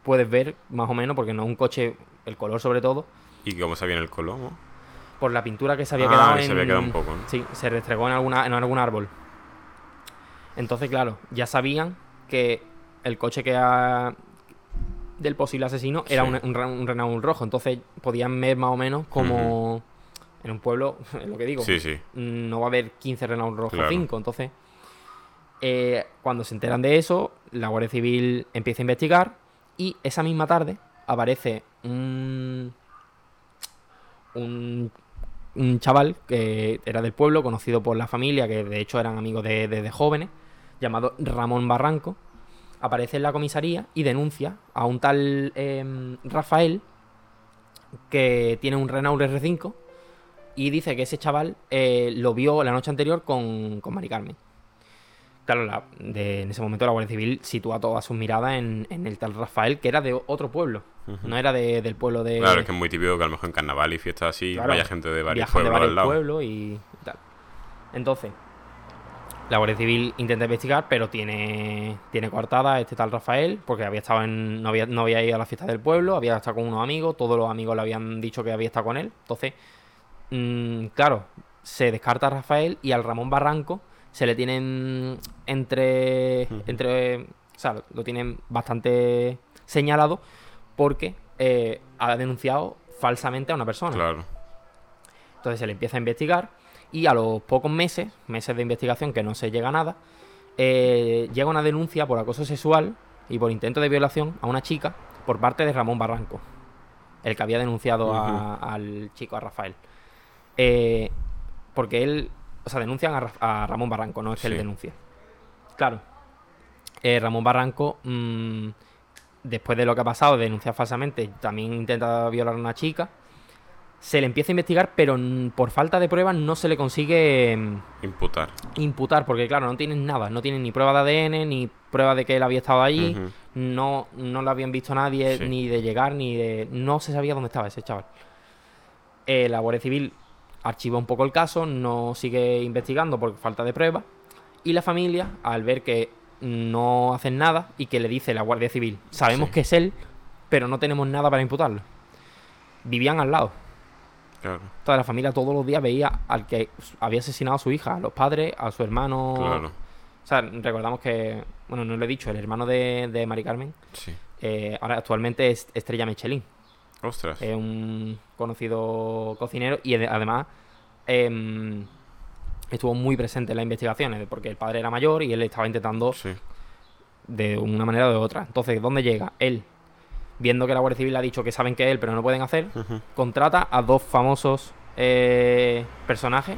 puedes ver más o menos porque no es un coche el color sobre todo ¿Y cómo sabían el color? no? por la pintura que se había Ah, quedado en se había quedado un poco, ¿no? Sí, se restregó en, alguna, en algún árbol. Entonces, claro, ya sabían que el coche que ha- del posible asesino era Sí. un, un, Re- un Renault rojo. Entonces podían ver más o menos como en un pueblo, (laughs) es lo que digo, Sí, sí. no va a haber 15 Renault rojo Claro. 5. Entonces, eh, cuando se enteran de eso, la Guardia Civil empieza a investigar y esa misma tarde aparece un, un, un chaval que era del pueblo, conocido por la familia, que de hecho eran amigos de- desde jóvenes, llamado Ramón Barranco. Aparece en la comisaría y denuncia a un tal em, Rafael que tiene un Renault R5 y dice que ese chaval eh, lo vio la noche anterior con, con Mari Carmen. Claro, la- de- en ese momento la Guardia Civil sitúa todas sus miradas en, en el tal Rafael, que era de otro pueblo. No era de- del pueblo de. Claro, es que es muy típico que a lo mejor en carnaval y fiestas así Claro, vaya gente de varios viajan de pueblos varios al lado. pueblos y tal. Entonces, la Guardia Civil intenta investigar, pero tiene, tiene coartada a este tal Rafael, porque había estado en. No había, no había ido a la fiesta del pueblo, había estado con unos amigos, todos los amigos le habían dicho que había estado con él. Entonces, mm, claro, se descarta a Rafael y al Ramón Barranco se le tienen entre. Entre o sea, lo tienen bastante señalado porque eh, ha denunciado falsamente a una persona. Claro. Entonces se le empieza a investigar y a los pocos meses, meses de investigación que no se llega a nada, eh, llega una denuncia por acoso sexual y por intento de violación a una chica por parte de Ramón Barranco, el que había denunciado a- al chico, a Rafael. Eh, porque él, o sea, denuncian a, Ra- a Ramón Barranco, no es que él denuncie. Claro. Eh, Ramón Barranco, mm, después de lo que ha pasado, de denunciar falsamente, también intenta violar a una chica. Se le empieza a investigar, pero por falta de pruebas no se le consigue mm, Imputar. imputar, porque claro, no tienen nada, no tienen ni prueba de ADN, ni prueba de que él había estado allí, no, no lo habían visto nadie, Sí. ni de llegar, ni de... No se sabía dónde estaba ese chaval. Eh, la Guardia Civil archiva un poco el caso, no sigue investigando por falta de pruebas, y la familia, al ver que no hacen nada y que le dice la Guardia Civil, sabemos Sí. que es él, pero no tenemos nada para imputarlo. Vivían al lado. Claro. Toda la familia todos los días veía al que había asesinado a su hija, a los padres, a su hermano. Claro. O sea, recordamos que, bueno, no lo he dicho, el hermano de, de Mari Carmen, Sí. eh, ahora actualmente es Estrella Michelin. Ostras. Es un conocido cocinero y ade- además em, estuvo muy presente en las investigaciones, porque el padre era mayor y él estaba intentando Sí. de una manera o de otra. Entonces, ¿dónde llega? Él, viendo que la Guardia Civil ha dicho que saben que es él, pero no pueden hacer, contrata a dos famosos eh, personajes,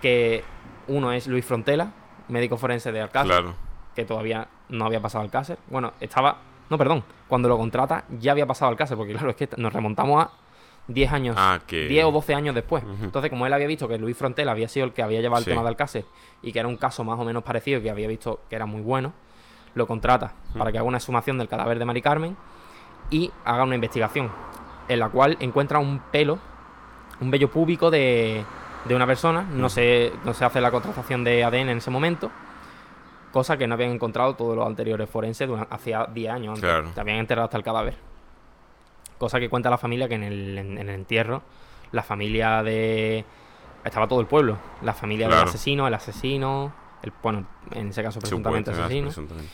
que uno es Luis Frontela, médico forense de Alcácer, Claro. que todavía no había pasado Alcácer. Bueno, estaba... No, perdón. Cuando lo contrata ya había pasado Alcácer, porque claro, es que nos remontamos a 10 años Ah, que. 10 o 12 años después. Entonces, como él había visto que Luis Frontela había sido el que había llevado Sí. el tema de Alcácer y que era un caso más o menos parecido y que había visto que era muy bueno, lo contrata para que haga una exhumación del cadáver de Mari Carmen y haga una investigación en la cual encuentra un pelo, un vello púbico de, de una persona. No se, no se hace la contratación de ADN en ese momento. Cosa que no habían encontrado todos los anteriores forenses durante, hacía 10 años antes. Claro. Se habían enterrado hasta el cadáver. Cosa que cuenta la familia que en el, en- en el entierro, la familia de. Estaba todo el pueblo. La familia del asesino, el asesino. El, bueno, en ese caso, presuntamente asesino. presuntamente.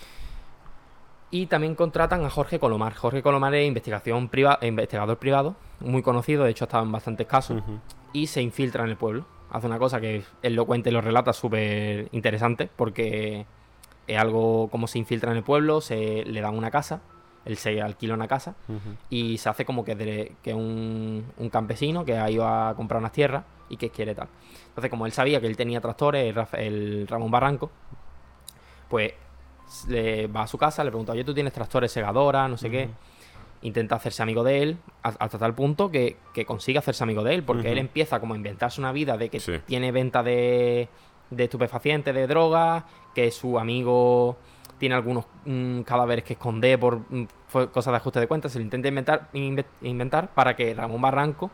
Y también contratan a Jorge Colomar. Jorge Colomar es investigación priva- investigador privado, muy conocido, de hecho ha estado en bastantes casos, y se infiltra en el pueblo. Hace una cosa que él lo cuenta y lo relata súper interesante, porque es algo como se infiltra en el pueblo, se le dan una casa, él se alquila una casa, y se hace como que, de- que un, un campesino que ha ido a comprar unas tierras y que quiere tal. Entonces, como él sabía que él tenía tractores, el Ramón Barranco, pues le va a su casa, le pregunta, oye, tú tienes tractores segadora, no sé qué. Intenta hacerse amigo de él hasta tal punto que, que consigue hacerse amigo de él, porque él empieza como a inventarse una vida de que Sí. tiene venta de, de estupefacientes, de drogas, que su amigo tiene algunos mm, cadáveres que esconde por mm, cosas de ajuste de cuentas, se lo intenta inventar, inve- inventar para que Ramón Barranco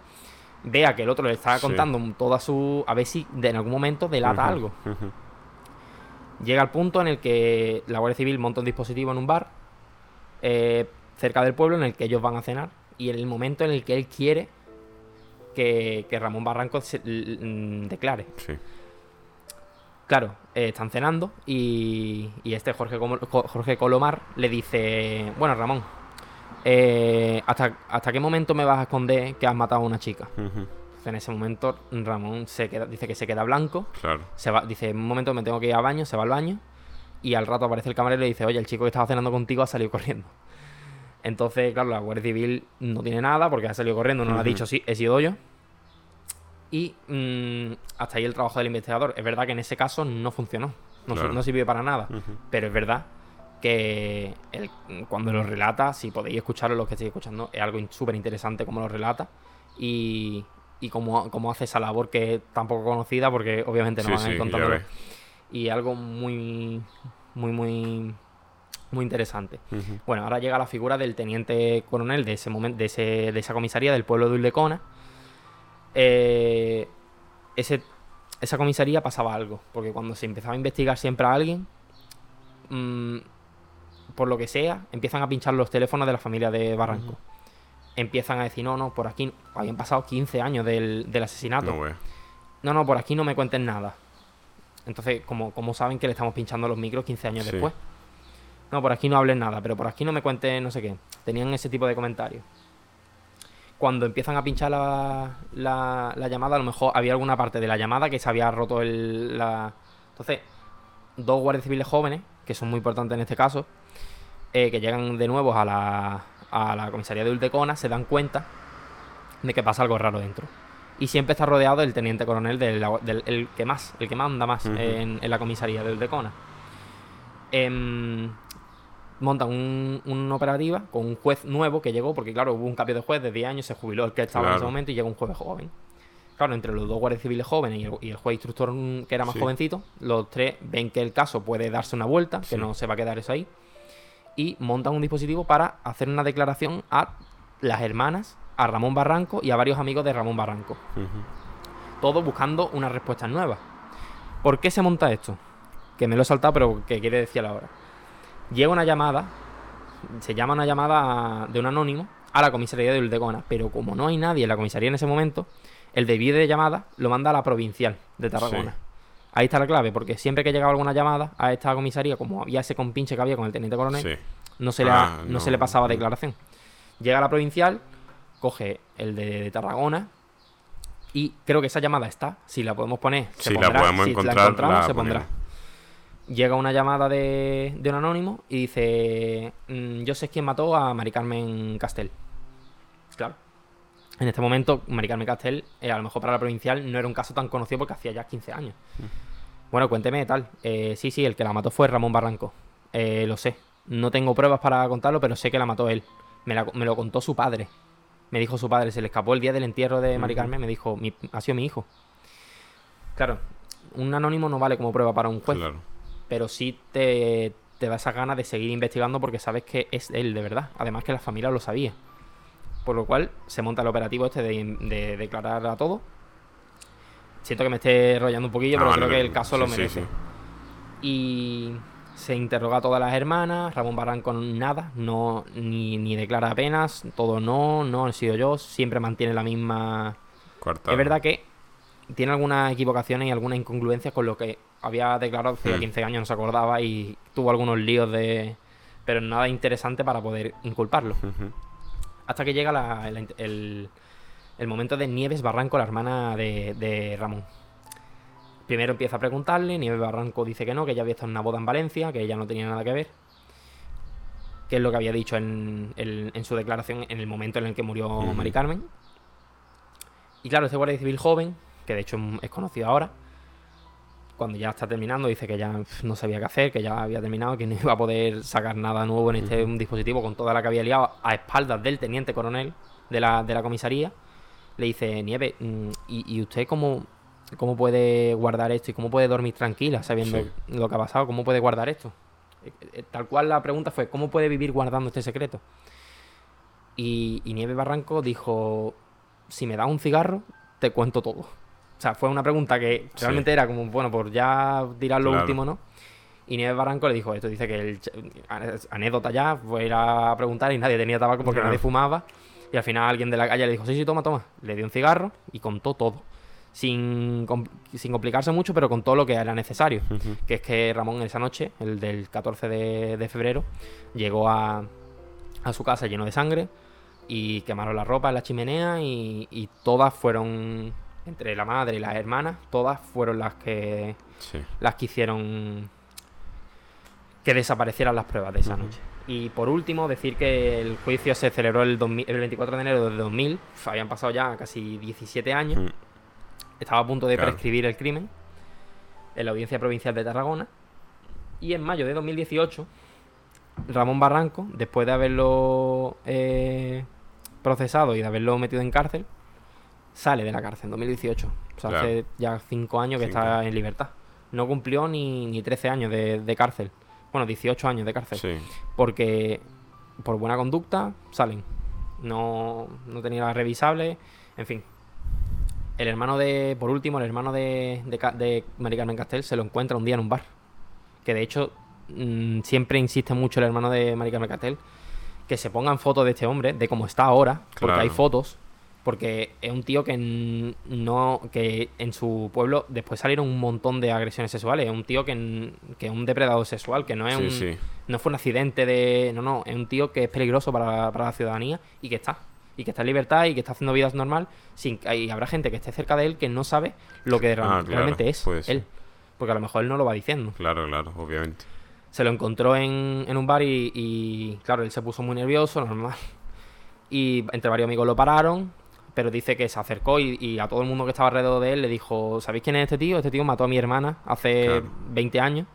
vea que el otro le está Sí. contando toda su... a ver si de- en algún momento delata algo. Llega al punto en el que la Guardia Civil monta un dispositivo en un bar eh, cerca del pueblo en el que ellos van a cenar y en el momento en el que él quiere que, que Ramón Barranco se- l- declare. Sí. Claro, eh, están cenando y, y este Jorge, Jorge Colomar le dice, bueno Ramón, eh, ¿hasta, ¿hasta qué momento me vas a esconder que has matado a una chica? Entonces, en ese momento Ramón se queda, dice que se queda blanco Claro. se va, dice, en un momento me tengo que ir al baño, se va al baño y al rato aparece el camarero y le dice, oye, el chico que estaba cenando contigo ha salido (laughs) corriendo. Entonces, claro, la Guardia Civil no tiene nada porque ha salido corriendo, no le ha dicho, sí, he sido yo. Y mm, hasta ahí el trabajo del investigador. Es verdad que en ese caso no funcionó, no, Claro. no sirvió para nada. Pero es verdad que él, cuando lo relata, si podéis escucharlo, los que estéis escuchando, es algo súper interesante como lo relata y, y cómo, cómo hace esa labor que es tan poco conocida porque obviamente no Sí, van a sí, ir ya contándolo. Y algo muy, muy, muy, muy interesante. Bueno, ahora llega la figura del teniente coronel de ese momento, de, ese, de esa comisaría del pueblo de Uldecona. Eh, ese, esa comisaría pasaba algo, porque cuando se empezaba a investigar siempre a alguien, mm, por lo que sea, empiezan a pinchar los teléfonos de la familia de Barranco. Empiezan a decir, no, no, por aquí habían pasado 15 años del, del asesinato. No. No, no, por aquí no me cuenten nada. Entonces, como, como saben que le estamos pinchando los micros 15 años Sí. después? No, por aquí no hablen nada, pero por aquí no me cuenten no sé qué. Tenían ese tipo de comentarios. Cuando empiezan a pinchar la, la, la llamada, a lo mejor había alguna parte de la llamada que se había roto el, la... Entonces, dos guardias civiles jóvenes, que son muy importantes en este caso, eh, que llegan de nuevo a la, a la comisaría de Ultecona, se dan cuenta de que pasa algo raro dentro. Y siempre está rodeado del teniente coronel, del, del- el que más, el que manda más en, en la comisaría de Ultecona. Em, montan un, una operativa con un juez nuevo que llegó, porque claro, hubo un cambio de juez de 10 años, se jubiló el que estaba en ese momento y llegó un juez joven. Claro, entre los dos guardias civiles jóvenes y el, y el juez instructor mm, que era más Sí. jovencito, los tres ven que el caso puede darse una vuelta, que no se va a quedar eso ahí, y montan un dispositivo para hacer una declaración a las hermanas, a Ramón Barranco y a varios amigos de Ramón Barranco Ujú. todo buscando una respuesta nueva. ¿Por qué se monta esto? Que me lo he saltado, pero que quiere decir ahora. Llega una llamada, se llama una llamada de un anónimo a la comisaría de Uldecona, pero como no hay nadie en la comisaría en ese momento, el debido de llamada lo manda a la provincial de Tarragona. Sí. Ahí está la clave, porque siempre que llegaba alguna llamada a esta comisaría, como había ese compinche que había con el teniente coronel, Sí. no se, le, Ah, no no, se le pasaba declaración. Llega a la provincial, coge el de, de Tarragona, Y creo que esa llamada está. Si la podemos poner, se Si la pondrá. podemos si encontrar, la encontramos, la se pondrá. ponemos. Llega una llamada de, de un anónimo y dice: "Mm, Yo sé quién mató a Mari Carmen Castel. Claro. En este momento, Mari Carmen Castel, eh, a lo mejor para la provincial, no era un caso tan conocido porque hacía ya 15 años. Bueno, cuénteme tal. Eh, sí, sí, el que la mató fue Ramón Barranco. Eh, lo sé. No tengo pruebas para contarlo, pero sé que la mató él. Me, la- me lo contó su padre. Me dijo su padre, se le escapó el día del entierro de Mari. Carmen, me dijo, "Mi- ha sido mi hijo. Claro, un anónimo no vale como prueba para un juez, Claro. pero sí te, te da esa ganas de seguir investigando porque sabes que es él de verdad. Además que la familia lo sabía. Por lo cual se monta el operativo este de, de declarar a todo. Siento que me esté enrollando un poquillo, pero creo que el caso lo merece. sí. Y se interroga a todas las hermanas. Ramón Barranco nada, no ni, ni declara apenas. Todo no, no he sido yo. Siempre mantiene la misma. Es verdad que tiene algunas equivocaciones y algunas incongruencias con lo que había declarado hace Hmm. 15 años, no se acordaba y tuvo algunos líos de. Pero nada interesante para poder inculparlo. Hasta que llega la- el, el- el momento de Nieves Barranco, la hermana de, de Ramón. Primero empieza a preguntarle, Nieves Barranco dice que no, que ella había estado en una boda en Valencia, que ella no tenía nada que ver. Que es lo que había dicho en, su declaración en el momento en el que murió. Mari Carmen. Y claro, este guardia civil joven, que de hecho es conocido ahora, cuando ya está terminando, dice que ya no sabía qué hacer, que ya había terminado, que no iba a poder sacar nada nuevo en este dispositivo con toda la que había liado a espaldas del teniente coronel de la, de la comisaría. Le dice, Nieve, mm, ¿y, y usted cómo, cómo puede guardar esto y cómo puede dormir tranquila sabiendo Sí. lo que ha pasado? ¿Cómo puede guardar esto? Eh, eh, Tal cual la pregunta fue, ¿cómo puede vivir guardando este secreto? Y, y Nieve Barranco dijo, si me das un cigarro, te cuento todo. O sea, fue una pregunta que Sí. realmente era como, bueno, por ya tirar lo Claro. último, ¿no? Y Nieves Barranco le dijo esto, dice que el ane- anécdota ya, fue ir a preguntar y nadie tenía tabaco porque Claro. nadie fumaba. Y al final alguien de la calle le dijo, sí, sí, toma, toma. Le dio un cigarro y contó todo. Sin, sin complicarse mucho, pero con todo lo que era necesario. Que es que Ramón esa noche, el del 14 de, de febrero, llegó a, a su casa lleno de sangre y quemaron la ropa en la chimenea y, y todas fueron, entre la madre y las hermanas, todas fueron las que Sí. las que hicieron que desaparecieran las pruebas de esa noche. Y por último, decir que el juicio se celebró el, 2000 el 24 de enero de 2000, Uf, habían pasado ya casi 17 años, Mm. estaba a punto de Claro. prescribir el crimen en la Audiencia Provincial de Tarragona. Y en mayo de 2018, Ramón Barranco, después de haberlo eh, procesado y de haberlo metido en cárcel, sale de la cárcel en 2018. O sea, Claro. hace ya 5 años que Cinco. está en libertad. No cumplió ni, ni 13 años de, de cárcel. Bueno, 18 años de cárcel. Sí. Porque por buena conducta salen. No, no tenía las revisables. En fin. El hermano de, por último, el hermano de, de, de Carmen Castel se lo encuentra un día en un bar. Que de hecho mm, siempre insiste mucho el hermano de Mari Carmen Castel que se pongan fotos de este hombre, de cómo está ahora, porque Claro. hay fotos. Porque es un tío que no. que en su pueblo después salieron un montón de agresiones sexuales. Es un tío que, que es un depredador sexual, que no es Sí, un. sí. No fue un accidente de. No, no, es un tío que es peligroso para, para la ciudadanía y que está. Y que está en libertad y que está haciendo vida normal. Sin, y habrá gente que esté cerca de él que no sabe lo que Ah, claro, realmente es él. Porque a lo mejor él no lo va diciendo. Claro, claro, obviamente. Se lo encontró en, en un bar y, y, claro, él se puso muy nervioso, normal. Y entre varios amigos lo pararon, pero dice que se acercó y, y a todo el mundo que estaba alrededor de él le dijo, ¿sabéis quién es este tío? Este tío mató a mi hermana hace Claro. 20 años.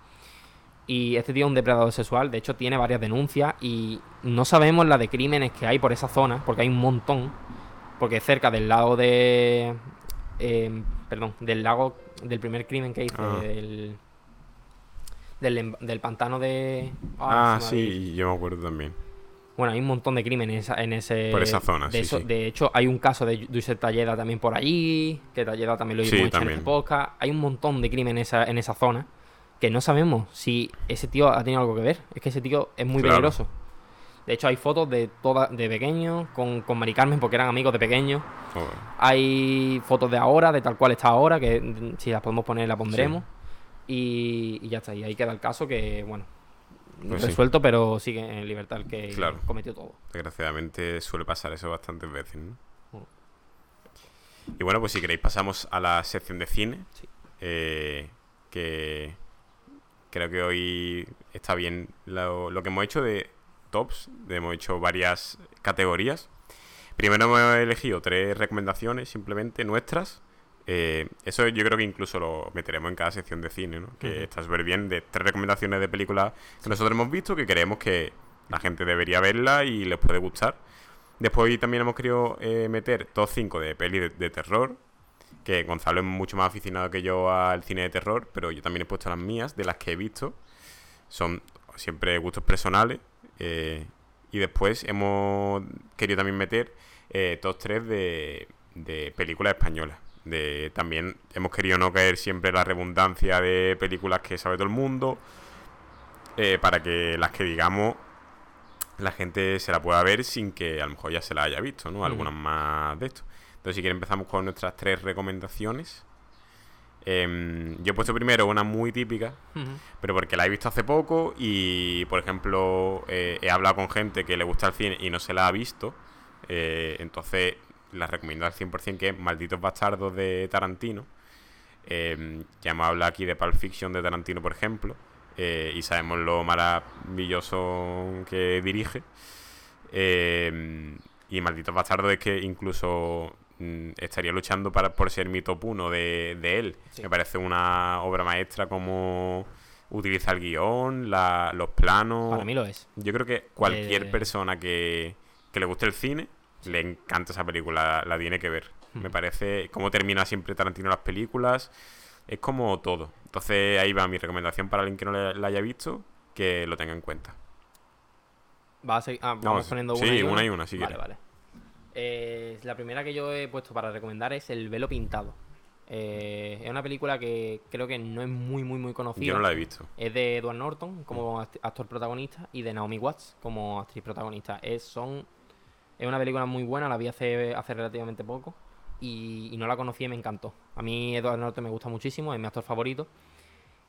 Y este tío es un depredador sexual, de hecho tiene varias denuncias y no sabemos la de crímenes que hay por esa zona, porque hay un montón. Porque cerca del lago de... eh, perdón, del lago del primer crimen que hizo, Ah. del, del, em- del pantano de... Ah, ido. sí, yo me acuerdo también. Bueno, hay un montón de crímenes en ese... Por esa zona, de sí, eso- sí. De hecho, hay un caso de Duisel Talleda también por allí, que Talleda también lo Sí, hemos hecho en este podcast. Hay un montón de crímenes en esa, en esa zona que no sabemos si ese tío ha tenido algo que ver. Es que ese tío es muy Claro. peligroso. De hecho, hay fotos de toda, de pequeños con, con Mari Carmen porque eran amigos de pequeños. Joder. Hay fotos de ahora, de tal cual está ahora, que mm, si las podemos poner la pondremos. Y, y ya está. Y ahí queda el caso que, bueno, Pues sí. resuelto, pero sigue en libertad el que Claro. cometió todo. Desgraciadamente suele pasar eso bastantes veces, ¿no? Y bueno, pues si queréis pasamos a la sección de cine. Sí. eh, que creo que hoy está bien lo, lo que hemos hecho de tops. de- hemos hecho varias categorías. Primero hemos elegido tres recomendaciones simplemente nuestras. Eh, eso yo creo que incluso lo meteremos en cada sección de cine, ¿no? Que Ujú. está súper bien, de tres recomendaciones de películas que nosotros hemos visto, que creemos que la gente debería verla y les puede gustar. Después también hemos querido eh, meter top 5 de peli de, de terror, que Gonzalo es mucho más aficionado que yo al cine de terror, pero yo también he puesto las mías, de las que he visto. Son siempre gustos personales. eh, y después hemos querido también meter top 3 de, de películas españolas. De, también hemos querido no caer siempre en la redundancia de películas que sabe todo el mundo, eh, para que las que digamos la gente se la pueda ver sin que a lo mejor ya se la haya visto, ¿no? Ujú. Algunas más de esto. Entonces, si quieren, empezamos con nuestras tres recomendaciones. Em, yo he puesto primero una muy típica, pero porque la he visto hace poco y, por ejemplo, eh, he hablado con gente que le gusta el cine y no se la ha visto. eh, entonces, la recomiendo al 100% que es Malditos Bastardos de Tarantino. Em, ya hemos hablado aquí de Pulp Fiction de Tarantino, por ejemplo. eh, y sabemos lo maravilloso que dirige. Em, y Malditos Bastardos es que incluso mm, estaría luchando para, por ser mi top 1 de, de él. Sí. Me parece una obra maestra como utiliza el guion, la- los planos. Para mí lo es. Yo creo que cualquier Eh, persona que, que le guste el cine, le encanta esa película, la, tiene que ver. Me parece, cómo termina siempre Tarantino las películas, es como todo. Entonces ahí va mi recomendación para alguien que no le- la haya visto, que lo tenga en cuenta. Va a seguir- ah, vamos sí, poniendo sí, una y una una. y una, si Vale, vale. Eh, la primera que yo he puesto para recomendar es El velo pintado. Eh, es una película que creo que no es muy, muy, muy conocida. Yo no la he visto. Es de Edward Norton como act- actor protagonista y de Naomi Watts como actriz protagonista. Es, son, es una película muy buena, la vi hace, hace relativamente poco y, y no la conocí y me encantó. A mí Edward Norton me gusta muchísimo, es mi actor favorito.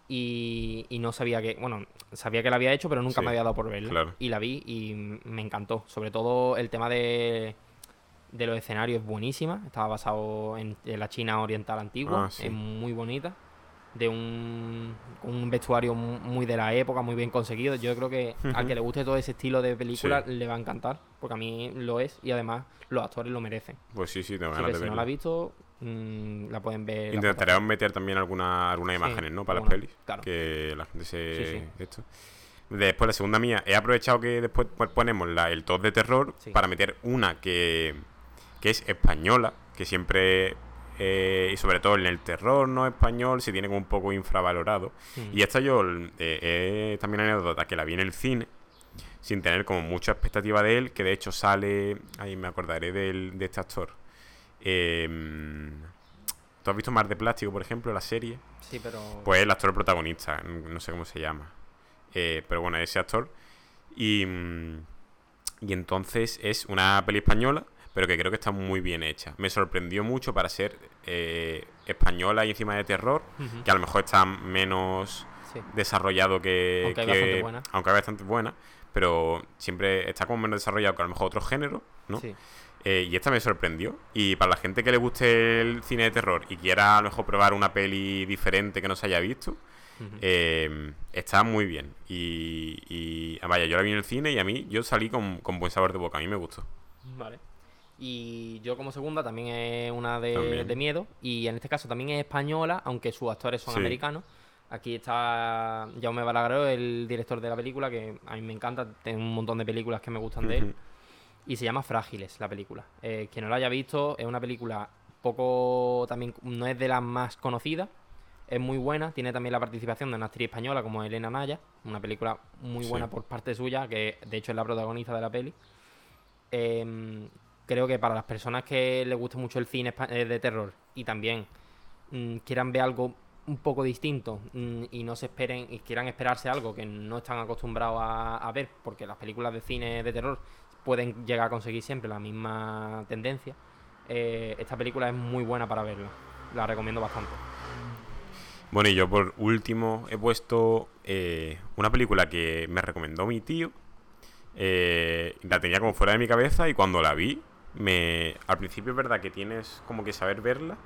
Y, y no sabía que, bueno, sabía que la había hecho, pero nunca Sí, me había dado por verla. claro. Y la vi y me encantó. Sobre todo el tema de, de los escenarios es buenísima. Estaba basado en, en la China oriental antigua. Ah, sí. Es muy bonita. De un, un vestuario mu- muy de la época, muy bien conseguido. Yo creo que al que le guste todo ese estilo de película Sí. le va a encantar. Porque a mí lo es y además los actores lo merecen. Pues sí, sí, tengo ganas de si no la has visto, mm, la pueden ver. Intentaremos meter también alguna, algunas Sí, imágenes, ¿no? Para alguna, las pelis. claro. Que la gente se... Sí, sí. Esto. Después, la segunda mía, he aprovechado que después ponemos la, el top de terror para meter una que, que es española, que siempre, eh, y sobre todo en el terror no español, se tiene como un poco infravalorado. Mm. Y esta yo, eh, es también anécdota, que la vi en el cine, sin tener como mucha expectativa de él, que de hecho sale, ahí me acordaré del, de este actor. Em, ¿Tú has visto Mar de Plástico, por ejemplo, la serie? Sí, pero. Pues el actor protagonista, no sé cómo se llama. Eh, pero bueno, ese actor. Y, mm, y entonces es una peli española, pero que creo que está muy bien hecha. Me sorprendió mucho para ser eh, española y encima de terror, que a lo mejor está menos sí. desarrollado que... Aunque hay que- bastante buena. Aunque hay bastante buena, pero siempre está como menos desarrollado que a lo mejor otro género, ¿no? Sí. Eh, y esta me sorprendió. Y para la gente que le guste el cine de terror y quiera a lo mejor probar una peli diferente que no se haya visto, eh, está muy bien. Y, y, vaya, yo la vi en el cine y a mí yo salí con, con buen sabor de boca. A mí me gustó. Vale. Y yo como segunda también es una de, miedo. Y en este caso también es española, aunque sus actores son Sí. americanos. Aquí está Jaume Balagueró, el director de la película, que a mí me encanta. Tengo un montón de películas que me gustan de él. Y se llama Frágiles, la película. Eh, quien no la haya visto, es una película poco. también No es de las más conocidas. Es muy buena. Tiene también la participación de una actriz española como Elena Naya. Una película muy Sí. buena por parte suya, que de hecho es la protagonista de la peli. Em, creo que para las personas que les guste mucho el cine eh, de terror y también mm, quieran ver algo un poco distinto mm, y no se esperen y quieran esperarse algo que no están acostumbrados a, ver, porque las películas de cine de terror pueden llegar a conseguir siempre la misma tendencia. eh, esta película es muy buena para verla. La recomiendo bastante. Bueno, y yo por último he puesto eh, una película que me recomendó mi tío. La tenía como fuera de mi cabeza y cuando la vi me al principio es verdad que tienes como que saber verla,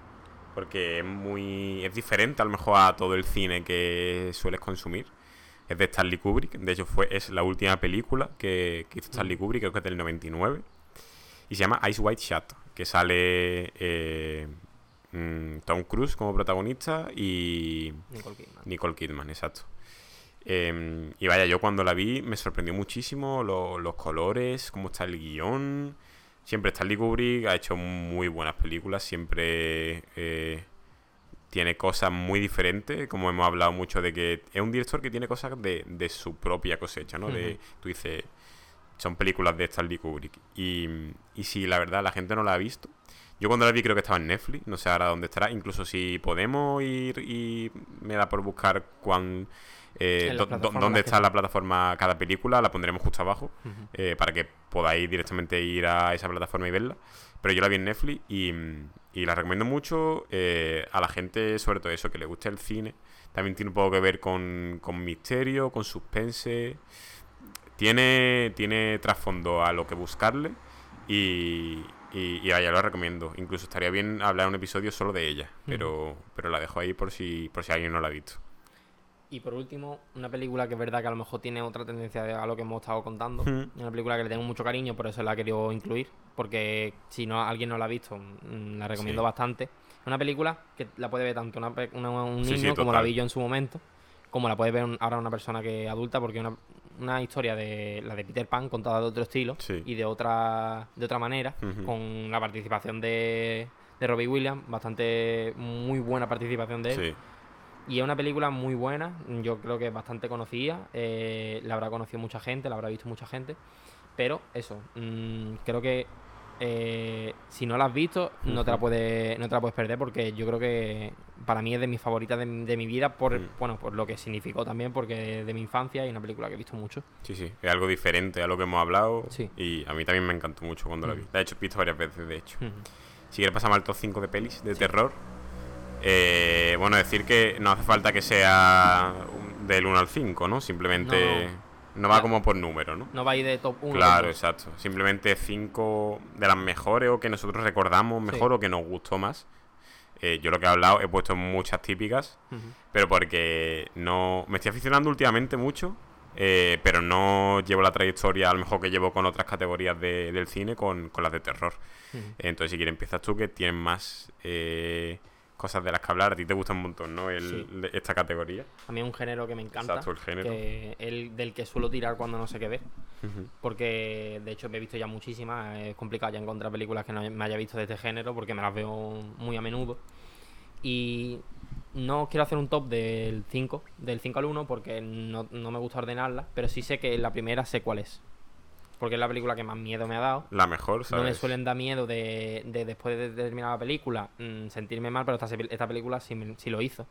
porque es muy es diferente a lo mejor a todo el cine que sueles consumir. Es de Stanley Kubrick, de hecho fue es la última película que, que hizo Stanley Kubrick, creo que es del 99. Y se llama Ice White Shot, que sale eh, mm, Tom Cruise como protagonista y Nicole Kidman. Nicole Kidman, exacto. Eh, y vaya, yo cuando la vi me sorprendió muchísimo lo- los colores, cómo está el guion. Siempre Stanley Kubrick ha hecho muy buenas películas, siempre eh, tiene cosas muy diferentes, como hemos hablado mucho de que es un director que tiene cosas de, de su propia cosecha, ¿no? De, tú dices, son películas de Stanley Kubrick. Y, y si la verdad la gente no la ha visto, yo cuando la vi creo que estaba en Netflix, no sé ahora dónde estará. Incluso si podemos ir y me da por buscar cuán, eh, dónde está la plataforma cada película, la pondremos justo abajo eh, para que podáis directamente ir a esa plataforma y verla. Pero yo la vi en Netflix y, y la recomiendo mucho eh, a la gente, sobre todo eso, que le guste el cine. También tiene un poco que ver con, con misterio, con suspense. Tiene, tiene trasfondo a lo que buscarle y, y, y lo recomiendo. Incluso estaría bien hablar un episodio solo de ella, pero, pero la dejo ahí por si, por si alguien no la ha visto. Y por último, una película que es verdad que a lo mejor tiene otra tendencia de- a lo que hemos estado contando. Una película que le tengo mucho cariño, por eso la he querido incluir. Porque si no alguien no la ha visto, mm, la recomiendo Sí. bastante. Es una película que la puede ver tanto una una- un niño sí, como la vi yo en su momento, como la puede ver ahora una persona que adulta, porque es una, una historia de la de Peter Pan contada de otro estilo y de otra, de otra manera, con la participación de, de Robbie Williams, bastante muy buena participación de él. Y es una película muy buena, yo creo que es bastante conocida, eh, la habrá conocido mucha gente, la habrá visto mucha gente, pero eso, mm, creo que eh, si no la has visto no te la puedes no te la puedes perder porque yo creo que para mí es de mis favoritas de, mi- de mi vida por Mm. bueno por lo que significó también porque es de mi infancia y una película que he visto mucho. Sí, sí, es algo diferente a lo que hemos hablado. Sí. Y a mí también me encantó mucho cuando la vi. Mm. La he hecho, visto varias veces, de hecho. Ujú. Si quieres pasamos al top 5 de pelis de terror. Eh, bueno, decir que no hace falta que sea del 1 al 5, ¿no? Simplemente no, va como por número, ¿no? No va a ir de top 1. Claro, exacto. Simplemente 5 de las mejores o que nosotros recordamos mejor Sí. o que nos gustó más. Eh, yo lo que he hablado he puesto muchas típicas, pero porque no me estoy aficionando últimamente mucho, eh, pero no llevo la trayectoria a lo mejor que llevo con otras categorías de- del cine con, con las de terror. Entonces, si quieres, empiezas tú, que tienes más eh, cosas de las que hablar. A ti te gusta un montón, ¿no? El- Sí. esta categoría. A mí es un género que me encanta, Exacto, el género. que el del que suelo tirar cuando no sé qué ver. Porque de hecho me he visto ya muchísimas. Es complicado ya encontrar películas que no me haya visto de este género porque me las veo muy a menudo. Y no quiero hacer un top del 5, del 5 al 1 porque no, no me gusta ordenarla, pero sí sé que la primera sé cuál es. Porque es la película que más miedo me ha dado. La mejor, No ¿sabes? me suelen dar miedo de, de después de terminar la película mm, sentirme mal, pero esta, esta película sí, lo hizo.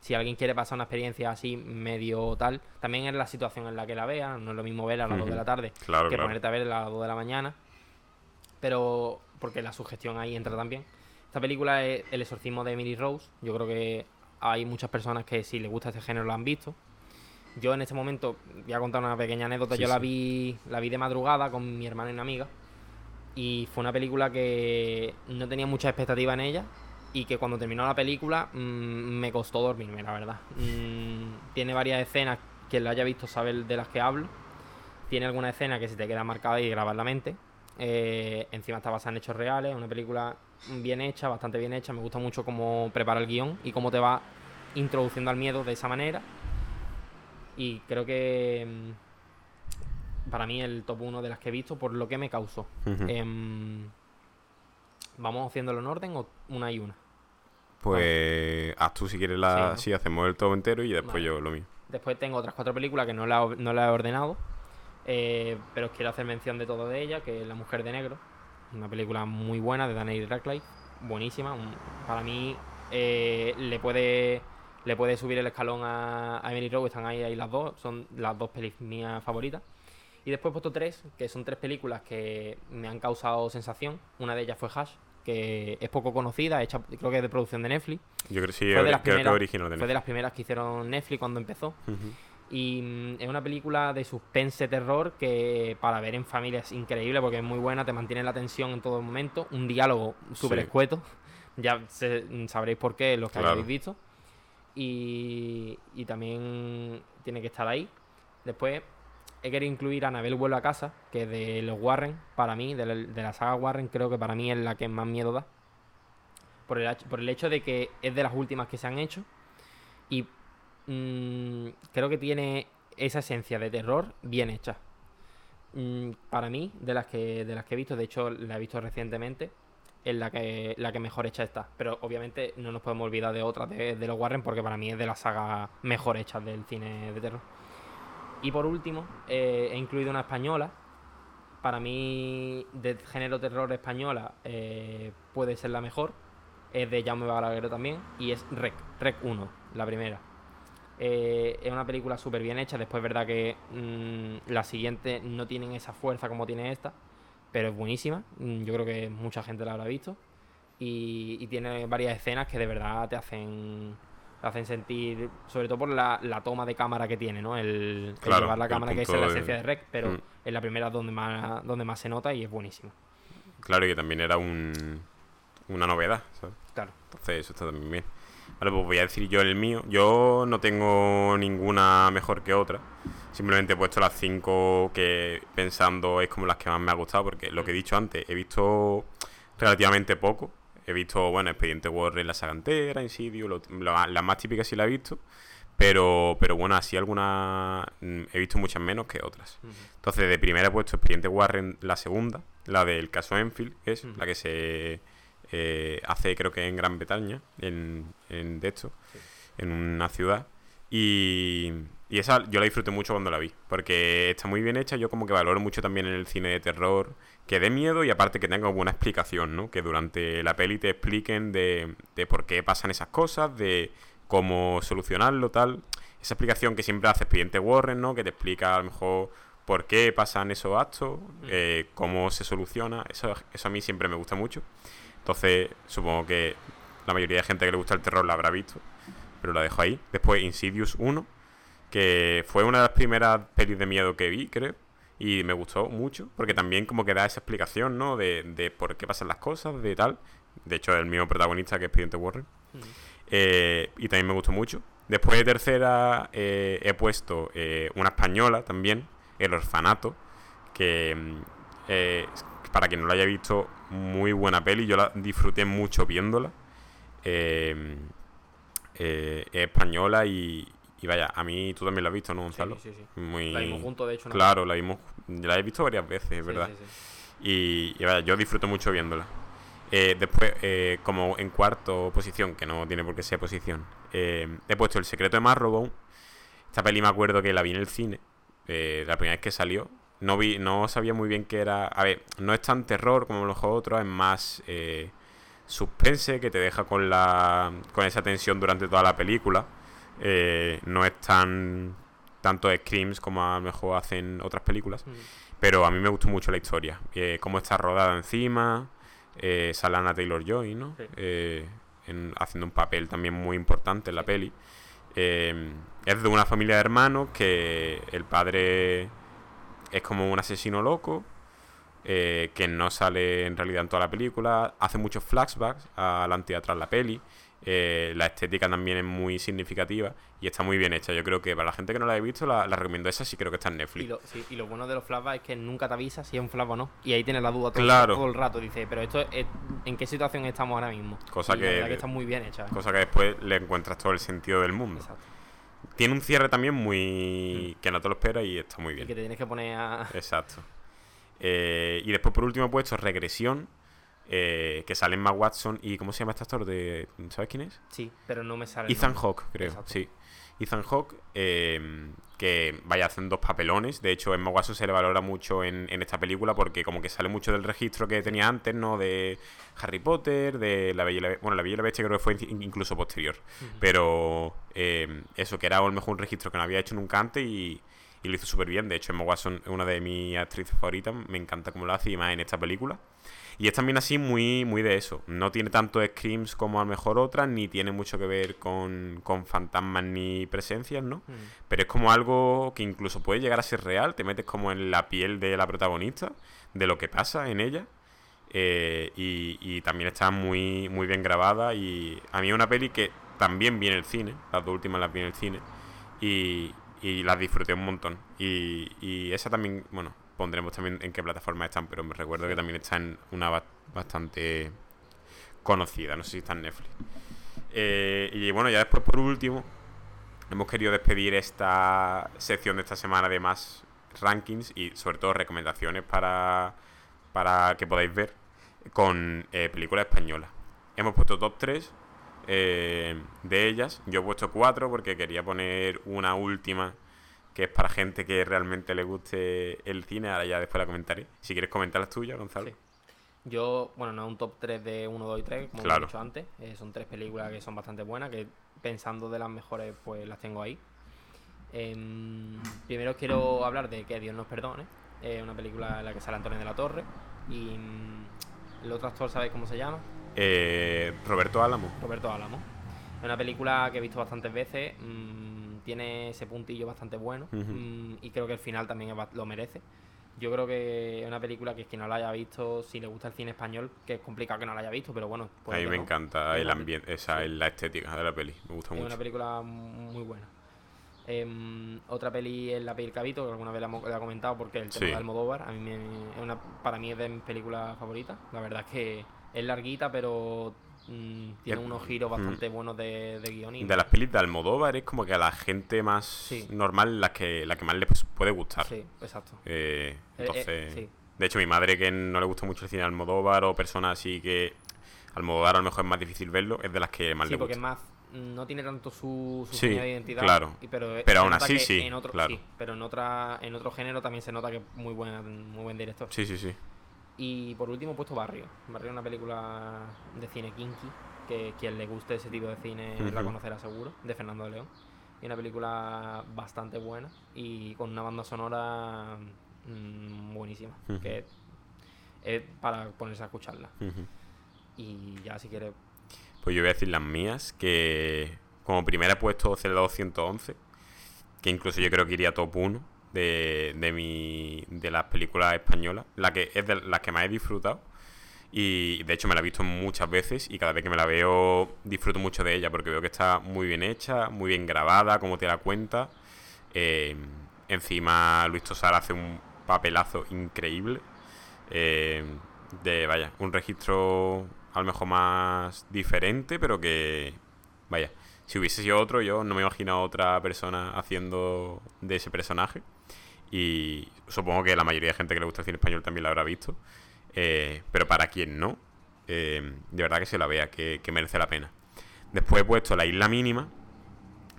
Si alguien quiere pasar una experiencia así medio tal, también es la situación en la que la vea, no es lo mismo verla a las 2 de la tarde Claro, que claro. ponerte a ver a las 2 de la mañana. Pero porque la sugestión ahí entra también. Esta película es El exorcismo de Emily Rose. Yo creo que hay muchas personas que si les gusta este género lo han visto. Yo en este momento voy a contar una pequeña anécdota. Sí, Yo la vi la vi de madrugada con mi hermano y una amiga. Y fue una película que no tenía mucha expectativa en ella. Y que cuando terminó la película mm, me costó dormirme, la verdad. Mm, tiene varias escenas, quien la haya visto sabe de las que hablo. Tiene alguna escena que se te queda marcada y graba en la mente. Eh, encima está basada en hechos reales, una película bien hecha, bastante bien hecha. Me gusta mucho cómo prepara el guion y cómo te va introduciendo al miedo de esa manera. Y creo que mm, para mí el top 1 de las que he visto por lo que me causó. Em, ¿Vamos haciéndolo en orden o una y una? Pues haz tú si quieres la... Sí, hacemos el todo entero y después Vale. yo lo mío. Después tengo otras cuatro películas que no la, he- no la he ordenado, eh, pero os quiero hacer mención de todo de ella, que es La Mujer de Negro, una película muy buena de Daniel Radcliffe, buenísima. un- para mí eh, le puede le puede subir el escalón a, a Emily Rose, están ahí, ahí las dos, son las dos pelis mías favoritas. Y después he puesto tres, que son tres películas que me han causado sensación. Una de ellas fue Hash, que es poco conocida, hecha creo que es de producción de Netflix. Yo creo, sí, Fue de las creo que original de Fue de las primeras que hicieron Netflix cuando empezó. Netflix. Ujú. Y mm, es una película de suspense terror que para ver en familia es increíble porque es muy buena, te mantiene la tensión en todo momento. Un diálogo súper Sí. escueto. (laughs) Ya se- mm, sabréis por qué los que Claro. habéis visto. Y, también tiene que estar ahí. Después he querido incluir a Anabel Vuelve a Casa, que de los Warren, para mí, de la, saga Warren, creo que para mí es la que más miedo da. Por el, por el hecho de que es de las últimas que se han hecho. Y mm, creo que tiene esa esencia de terror bien hecha. Mm, para mí, de las que de las que he visto, de hecho la he visto recientemente, es la que, la que mejor hecha está. Pero obviamente no nos podemos olvidar de otras de, los Warren porque para mí es de las sagas mejor hechas del cine de terror. Y por último, eh, he incluido una española. Para mí, de género terror española, eh, puede ser la mejor. Es de Jaume Balagueró también. Y es Rec, Rec 1, la primera. Eh, es una película súper bien hecha. Después, es verdad que mm, las siguientes no tienen esa fuerza como tiene esta. Pero es buenísima. Mm, Yo creo que mucha gente la habrá visto. Y, y tiene varias escenas que de verdad te hacen te hacen sentir, sobre todo por la, la toma de cámara que tiene, ¿no? El, el Claro, llevar la cámara, que es la de- esencia de Rec, pero Mm. es la primera donde más, donde más se nota y es buenísima. Claro, y que también era un, una novedad, ¿sabes? Claro. Entonces eso está también bien. Vale, pues voy a decir yo el mío. Yo no tengo ninguna mejor que otra. Simplemente he puesto las cinco que pensando es como las que más me ha gustado, porque lo que he dicho antes, he visto relativamente poco. He visto, bueno, Expediente Warren, La Sagantera, Insidio, lo- lo- las más típicas sí las he visto. Pero, pero bueno, así algunas mm, he visto muchas menos que otras. Entonces, de primera he puesto Expediente Warren, la segunda, la del caso Enfield, que es la que se eh, hace, creo que en Gran Bretaña, en, en de Sí. en una ciudad. Y, y esa yo la disfruté mucho cuando la vi, porque está muy bien hecha. Yo como que valoro mucho también en el cine de terror que dé miedo y aparte que tenga una explicación, ¿no? Que durante la peli te expliquen de, de por qué pasan esas cosas, de cómo solucionarlo, tal. Esa explicación que siempre hace Expediente Warren, ¿no? Que te explica a lo mejor por qué pasan esos actos, eh, cómo se soluciona. Eso, eso a mí siempre me gusta mucho. Entonces, supongo que la mayoría de gente que le gusta el terror la habrá visto, pero la dejo ahí. Después, Insidious 1, que fue una de las primeras pelis de miedo que vi, creo. Y me gustó mucho, porque también como que da esa explicación, ¿no? De, de por qué pasan las cosas, de tal. De hecho, el mismo protagonista, que es Expediente Warren. Eh, y también me gustó mucho. Después de tercera eh, he puesto eh, una española también, El Orfanato, que mm, eh, para quien no la haya visto, muy buena peli, yo la disfruté mucho viéndola. Eh, eh, es española y, y vaya, a mí tú también la has visto, ¿no, Gonzalo? Sí, sí, sí. Muy... La vimos juntos, de hecho. ¿no? Claro, la vimos, la he visto varias veces, verdad. sí, sí. Y, y vaya, yo disfruto mucho viéndola. Eh, después, eh, como en cuarto posición, que no tiene por qué ser posición, eh, he puesto El secreto de Marrowbone. Esta peli me acuerdo que la vi en el cine, eh, la primera vez que salió. No vi, no sabía muy bien qué era. A ver, no es tan terror como los otros, es más eh, suspense que te deja con la con esa tensión durante toda la película. Eh, no es tan tanto screams como a lo mejor hacen otras películas. Mm. Pero a mí me gustó mucho la historia. Eh, cómo está rodada encima. Eh, sale Anna Taylor Joy, ¿no? Sí. Eh, en- haciendo un papel también muy importante en la peli. Eh, es de una familia de hermanos que el padre es como un asesino loco. eh, que no sale en realidad en toda la película. Hace muchos flashbacks adelante y atrás la peli. Eh, la estética también es muy significativa y está muy bien hecha. Yo creo que para la gente que no la haya visto, la, la recomiendo. Esa sí creo que está en Y Netflix. lo, sí, y lo bueno de los flashbacks es que nunca te avisa si es un flashback o no. Y ahí tienes la duda todo, Claro. todo el rato. Dice, pero esto es, ¿en qué situación estamos ahora mismo? Cosa Y que- está muy bien hecha. Cosa que después le encuentras todo el sentido del mundo. Exacto. Tiene un cierre también muy... que no te lo esperas y está muy Y que bien. te tienes que poner a. Exacto. Eh, y después por último he puesto Regresión, eh, que sale Emma Watson y... ¿Cómo se llama este actor? De, ¿Sabes quién es? Sí, pero no me sale. Ethan. Hawke, creo. Exacto. Sí. Ethan Hawke, eh, que vaya, hacen dos papelones. De hecho, Emma Watson se le valora mucho en, en esta película porque como que sale mucho del registro que tenía antes, ¿no? De Harry Potter, de La Bella y la. Bueno, La Bella y la Bestia creo que fue in- incluso posterior. Pero eh, eso, que era a lo mejor un registro que no había hecho nunca antes y, y lo hizo súper bien. De hecho, Emma Watson es una de mis actrices favoritas, me encanta cómo lo hace y más en esta película. Y es también así muy, muy de eso. No tiene tanto screams como a lo mejor otras, ni tiene mucho que ver con, con fantasmas ni presencias, ¿no? Mm. Pero es como algo que incluso puede llegar a ser real. Te metes como en la piel de la protagonista, de lo que pasa en ella. Eh, y, y también está muy, muy bien grabada. Y a mí es una peli que también vi en el cine. Las dos últimas las vi en el cine. Y, y las disfruté un montón. Y, y esa también, bueno, pondremos también en qué plataforma están, pero me recuerdo que también está en una ba- bastante conocida, no sé si está en Netflix. Eh, y bueno, ya después por último, hemos querido despedir esta sección de esta semana de más rankings y sobre todo recomendaciones para, para que podáis ver con eh, películas españolas. Hemos puesto top 3 eh, de ellas. Yo he puesto 4 porque quería poner una última que es para gente que realmente le guste el cine. Ahora ya después la comentaré. Si quieres comentar las tuyas, Gonzalo. Sí. Yo, bueno, no es un top 3 de 1, 2 y 3, como Claro. he dicho antes. Eh, son tres películas que son bastante buenas, que pensando de las mejores, pues las tengo ahí. Em, primero quiero hablar de Que Dios nos perdone. Es una película en la que sale Antonio de la Torre. Y mm, el otro actor, ¿sabéis cómo se llama? Eh, Roberto Álamo. Roberto Álamo. Es una película que he visto bastantes veces. mm, tiene ese puntillo bastante bueno. Mm, y creo que el final también es lo merece. Yo creo que es una película que quien no la haya visto, si le gusta el cine español, que es complicado que no la haya visto, pero bueno. A puede mí me no. encanta Es el ambiente, esa, sí. la estética de la peli. Me gusta Es mucho. una película muy buena. Em, otra peli es La piel Cabito, que alguna vez la, hemos- la he comentado porque el tema Sí. de Almodóvar, a mí me- es una, para mí es de mis películas favoritas. La verdad es que es larguita, pero mm, tiene Es- unos giros mm. bastante buenos de, de y- De las pelis de Almodóvar es como que a la gente más Sí. normal la que, la que más le puede gustar. Sí, exacto. Eh, Eh, eh, entonces, sí. de hecho, mi madre que no le gusta mucho el cine de Almodóvar o personas así que Almodóvar a lo mejor es más difícil verlo, es de las que más Sí, le porque es gusta. más. No tiene tanto su, su Sí, de identidad. claro. y- pero Pero aún así, sí, En otro, claro. sí, pero en, otra, en otro género también se nota que es muy, buena, muy buen director. Sí, sí, sí. Y por último he puesto Barrio. Barrio es una película de cine kinky, que quien le guste ese tipo de cine la conocerá seguro, de Fernando de León. Y una película bastante buena y con una banda sonora mm, buenísima, que es para ponerse a escucharla. Y ya si quieres... Pues yo voy a decir las mías, que como primera he puesto Zelda 211, que incluso yo creo que iría top 1 de, de, mi, de las películas españolas, la que es de las que más he disfrutado. Y de hecho me la he visto muchas veces y cada vez que me la veo disfruto mucho de ella porque veo que está muy bien hecha, muy bien grabada, como te da cuenta. Eh, encima Luis Tosar hace un papelazo increíble. Eh, de, vaya, un registro a lo mejor más diferente, pero que, vaya, si hubiese sido otro, yo no me imagino a otra persona haciendo de ese personaje. Y supongo que la mayoría de gente que le gusta el cine español también la habrá visto. Eh, pero para quien no, eh, de verdad que se la vea, que, que merece la pena. Después he puesto La Isla Mínima,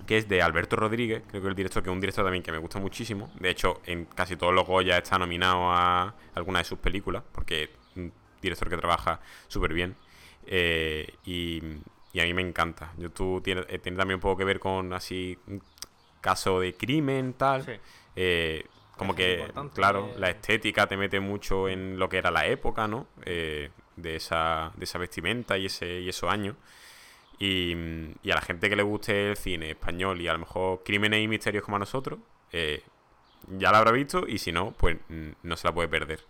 que es de Alberto Rodríguez, creo que el director, que es un director también que me gusta muchísimo. De hecho, en casi todos los Goya está nominado a alguna de sus películas, porque es un director que trabaja súper bien. Eh, y, y a mí me encanta. Yo, tú tiene, eh, tiene también un poco que ver con así un caso de crimen, tal. Sí. Eh, como Es que, claro, eh. la estética te mete mucho en lo que era la época, ¿no? Eh, de, esa, de esa vestimenta y, ese, y esos años. Y, y a la gente que le guste el cine español y a lo mejor crímenes y misterios como a nosotros, eh, ya la habrá visto y si no, pues mm, no se la puede perder.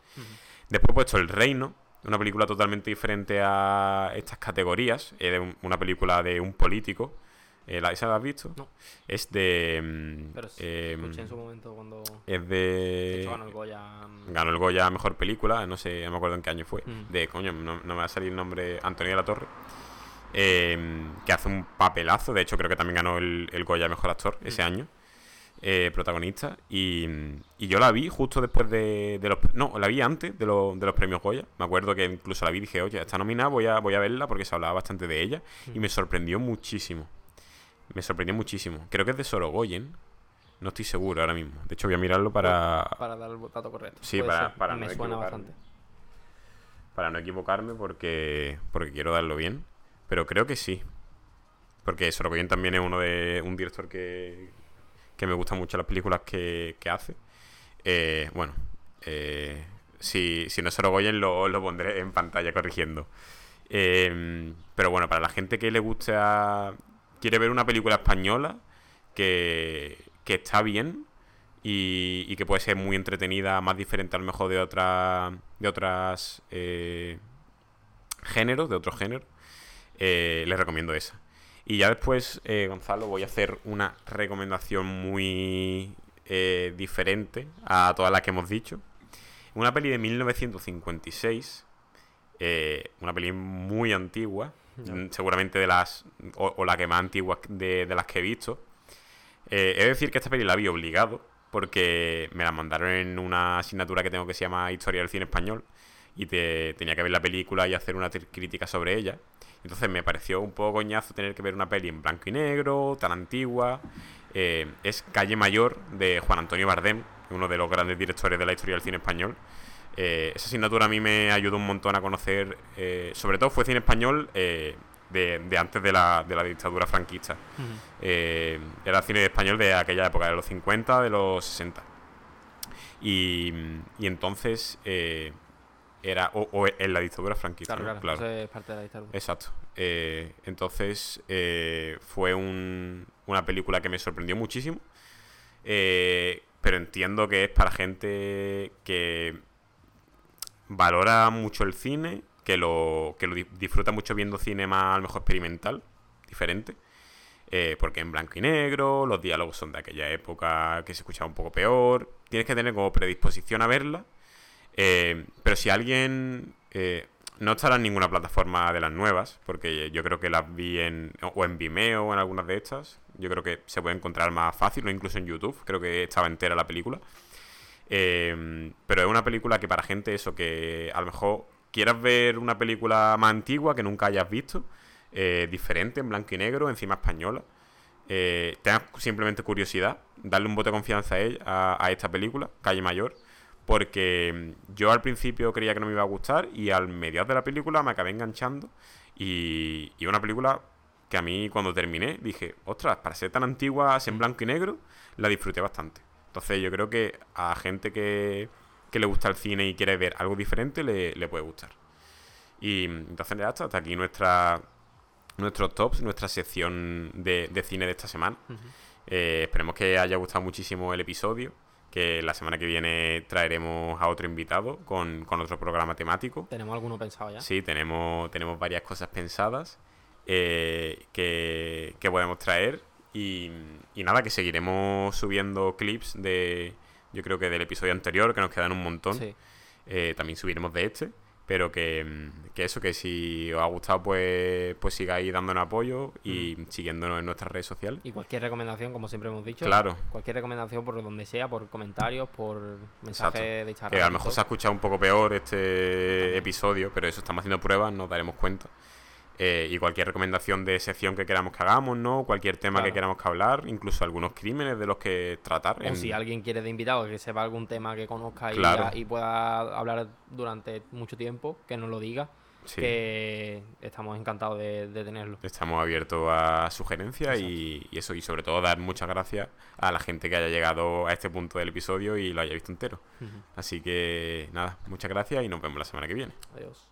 Después puesto El Reino, una película totalmente diferente a estas categorías. Es un- una película de un político. Eh, ¿la, ¿Esa la has visto? No. Es de... mm, Pero sí, em, escuché en su momento cuando es de de... hecho ganó el Goya. mm, Ganó el Goya a Mejor Película, no sé, no me acuerdo en qué año fue. Mm. De, coño, no, no me va a salir el nombre, Antonio de la Torre. eh, que hace un papelazo, de hecho creo que también ganó el, el Goya a Mejor Actor ese año, eh, protagonista. Y, y yo la vi justo después de, de los... No, la vi antes de, los- de los premios Goya. Me acuerdo que incluso la vi y dije, oye, está nominada, voy a, voy a verla porque se hablaba bastante de ella. Y me sorprendió muchísimo. Me sorprendió muchísimo. Creo que es de Sorogoyen. No estoy seguro ahora mismo. De hecho, voy a mirarlo para, Para dar el dato correcto. Sí, para- Me no suena equivocarme. bastante. para no equivocarme porque porque quiero darlo bien pero creo que sí porque Sorogoyen también es uno de un director que que me gustan mucho las películas que, que hace. Eh, bueno, eh, si, si, no se lo, lo pondré en pantalla corrigiendo. Eh, pero bueno, para la gente que le gusta, quiere ver una película española que, que está bien y, y, que puede ser muy entretenida, más diferente a lo mejor de, otra, de otras eh, géneros, de otros géneros, eh, les recomiendo esa. Y ya después, eh, Gonzalo, voy a hacer una recomendación muy diferente a todas las que hemos dicho. Una peli de 1956, eh, una peli muy antigua, no. seguramente de las, o, o, la que más antigua de, de las que he visto. Eh, he de decir que esta peli la vi obligado, porque me la mandaron en una asignatura que tengo que se llama Historia del Cine Español, y te, tenía que ver la película y hacer una crítica sobre ella. Entonces me pareció un poco coñazo tener que ver una peli en blanco y negro, tan antigua. Eh, es Calle Mayor de Juan Antonio Bardem, uno de los grandes directores de la historia del cine español. Eh, esa asignatura a mí me ayudó un montón a conocer, eh, sobre todo fue cine español de, de, antes de la, de la dictadura franquista. Uh -huh. era cine español de aquella época, de los 50, de los 60. Y, y entonces era o, o, en la dictadura franquista. Claro, claro, claro. Eso es parte de la dictadura. Exacto. Eh, entonces eh, fue un, una película que me sorprendió muchísimo. Eh, pero entiendo que es para gente que valora mucho el cine, que lo, que lo disfruta mucho viendo cine más a lo mejor experimental, diferente. Eh, porque en blanco y negro, los diálogos son de aquella época que se escuchaba un poco peor. Tienes que tener como predisposición a verla eh, pero si alguien... Eh, no estará en ninguna plataforma de las nuevas, porque yo creo que las vi en... o en Vimeo o en algunas de estas. Yo creo que se puede encontrar más fácil, o incluso en YouTube. Creo que estaba entera la película. Eh, pero es una película que para gente eso, que a lo mejor quieras ver una película más antigua que nunca hayas visto, eh, diferente, en blanco y negro, encima española. Eh, tengas simplemente curiosidad, darle un voto de confianza a, ella, a, a esta película, Calle Mayor porque yo al principio creía que no me iba a gustar y al mediados de la película me acabé enganchando y, y una película que a mí cuando terminé dije, ostras, para ser tan antigua, en blanco y negro, la disfruté bastante. Entonces yo creo que a gente que, que le gusta el cine y quiere ver algo diferente le, le puede gustar. Y entonces ya está, hasta aquí nuestra, nuestros tops, nuestra sección de, de cine de esta semana. Uh -huh. eh, esperemos que haya gustado muchísimo el episodio que la semana que viene traeremos a otro invitado con, con otro programa temático. ¿Tenemos alguno pensado ya? Sí, tenemos, tenemos varias cosas pensadas eh, que, que, podemos traer. Y, y, nada, que seguiremos subiendo clips de, yo creo que del episodio anterior, que nos quedan un montón. Sí. Eh, también subiremos de este. Pero que, que, eso, que si os ha gustado, pues, pues sigáis dándonos apoyo y mm. siguiéndonos en nuestras redes sociales. Y cualquier recomendación, como siempre hemos dicho. Claro. Cualquier recomendación por donde sea, por comentarios, por mensajes de charla. Que a lo mejor se ha escuchado un poco peor este episodio, pero eso estamos haciendo pruebas, nos daremos cuenta. Eh, y cualquier recomendación de sección que queramos que hagamos, ¿no? Cualquier tema claro. que queramos que hablar, incluso algunos crímenes de los que tratar. O si alguien quiere de invitado que sepa algún tema que conozca claro. y, y, pueda hablar durante mucho tiempo, que nos lo diga. Sí. Que estamos encantados de, de, tenerlo. Estamos abiertos a sugerencias y, y, eso, y sobre todo dar muchas gracias a la gente que haya llegado a este punto del episodio y lo haya visto entero. Uh -huh. Así que nada, muchas gracias y nos vemos la semana que viene. Adiós.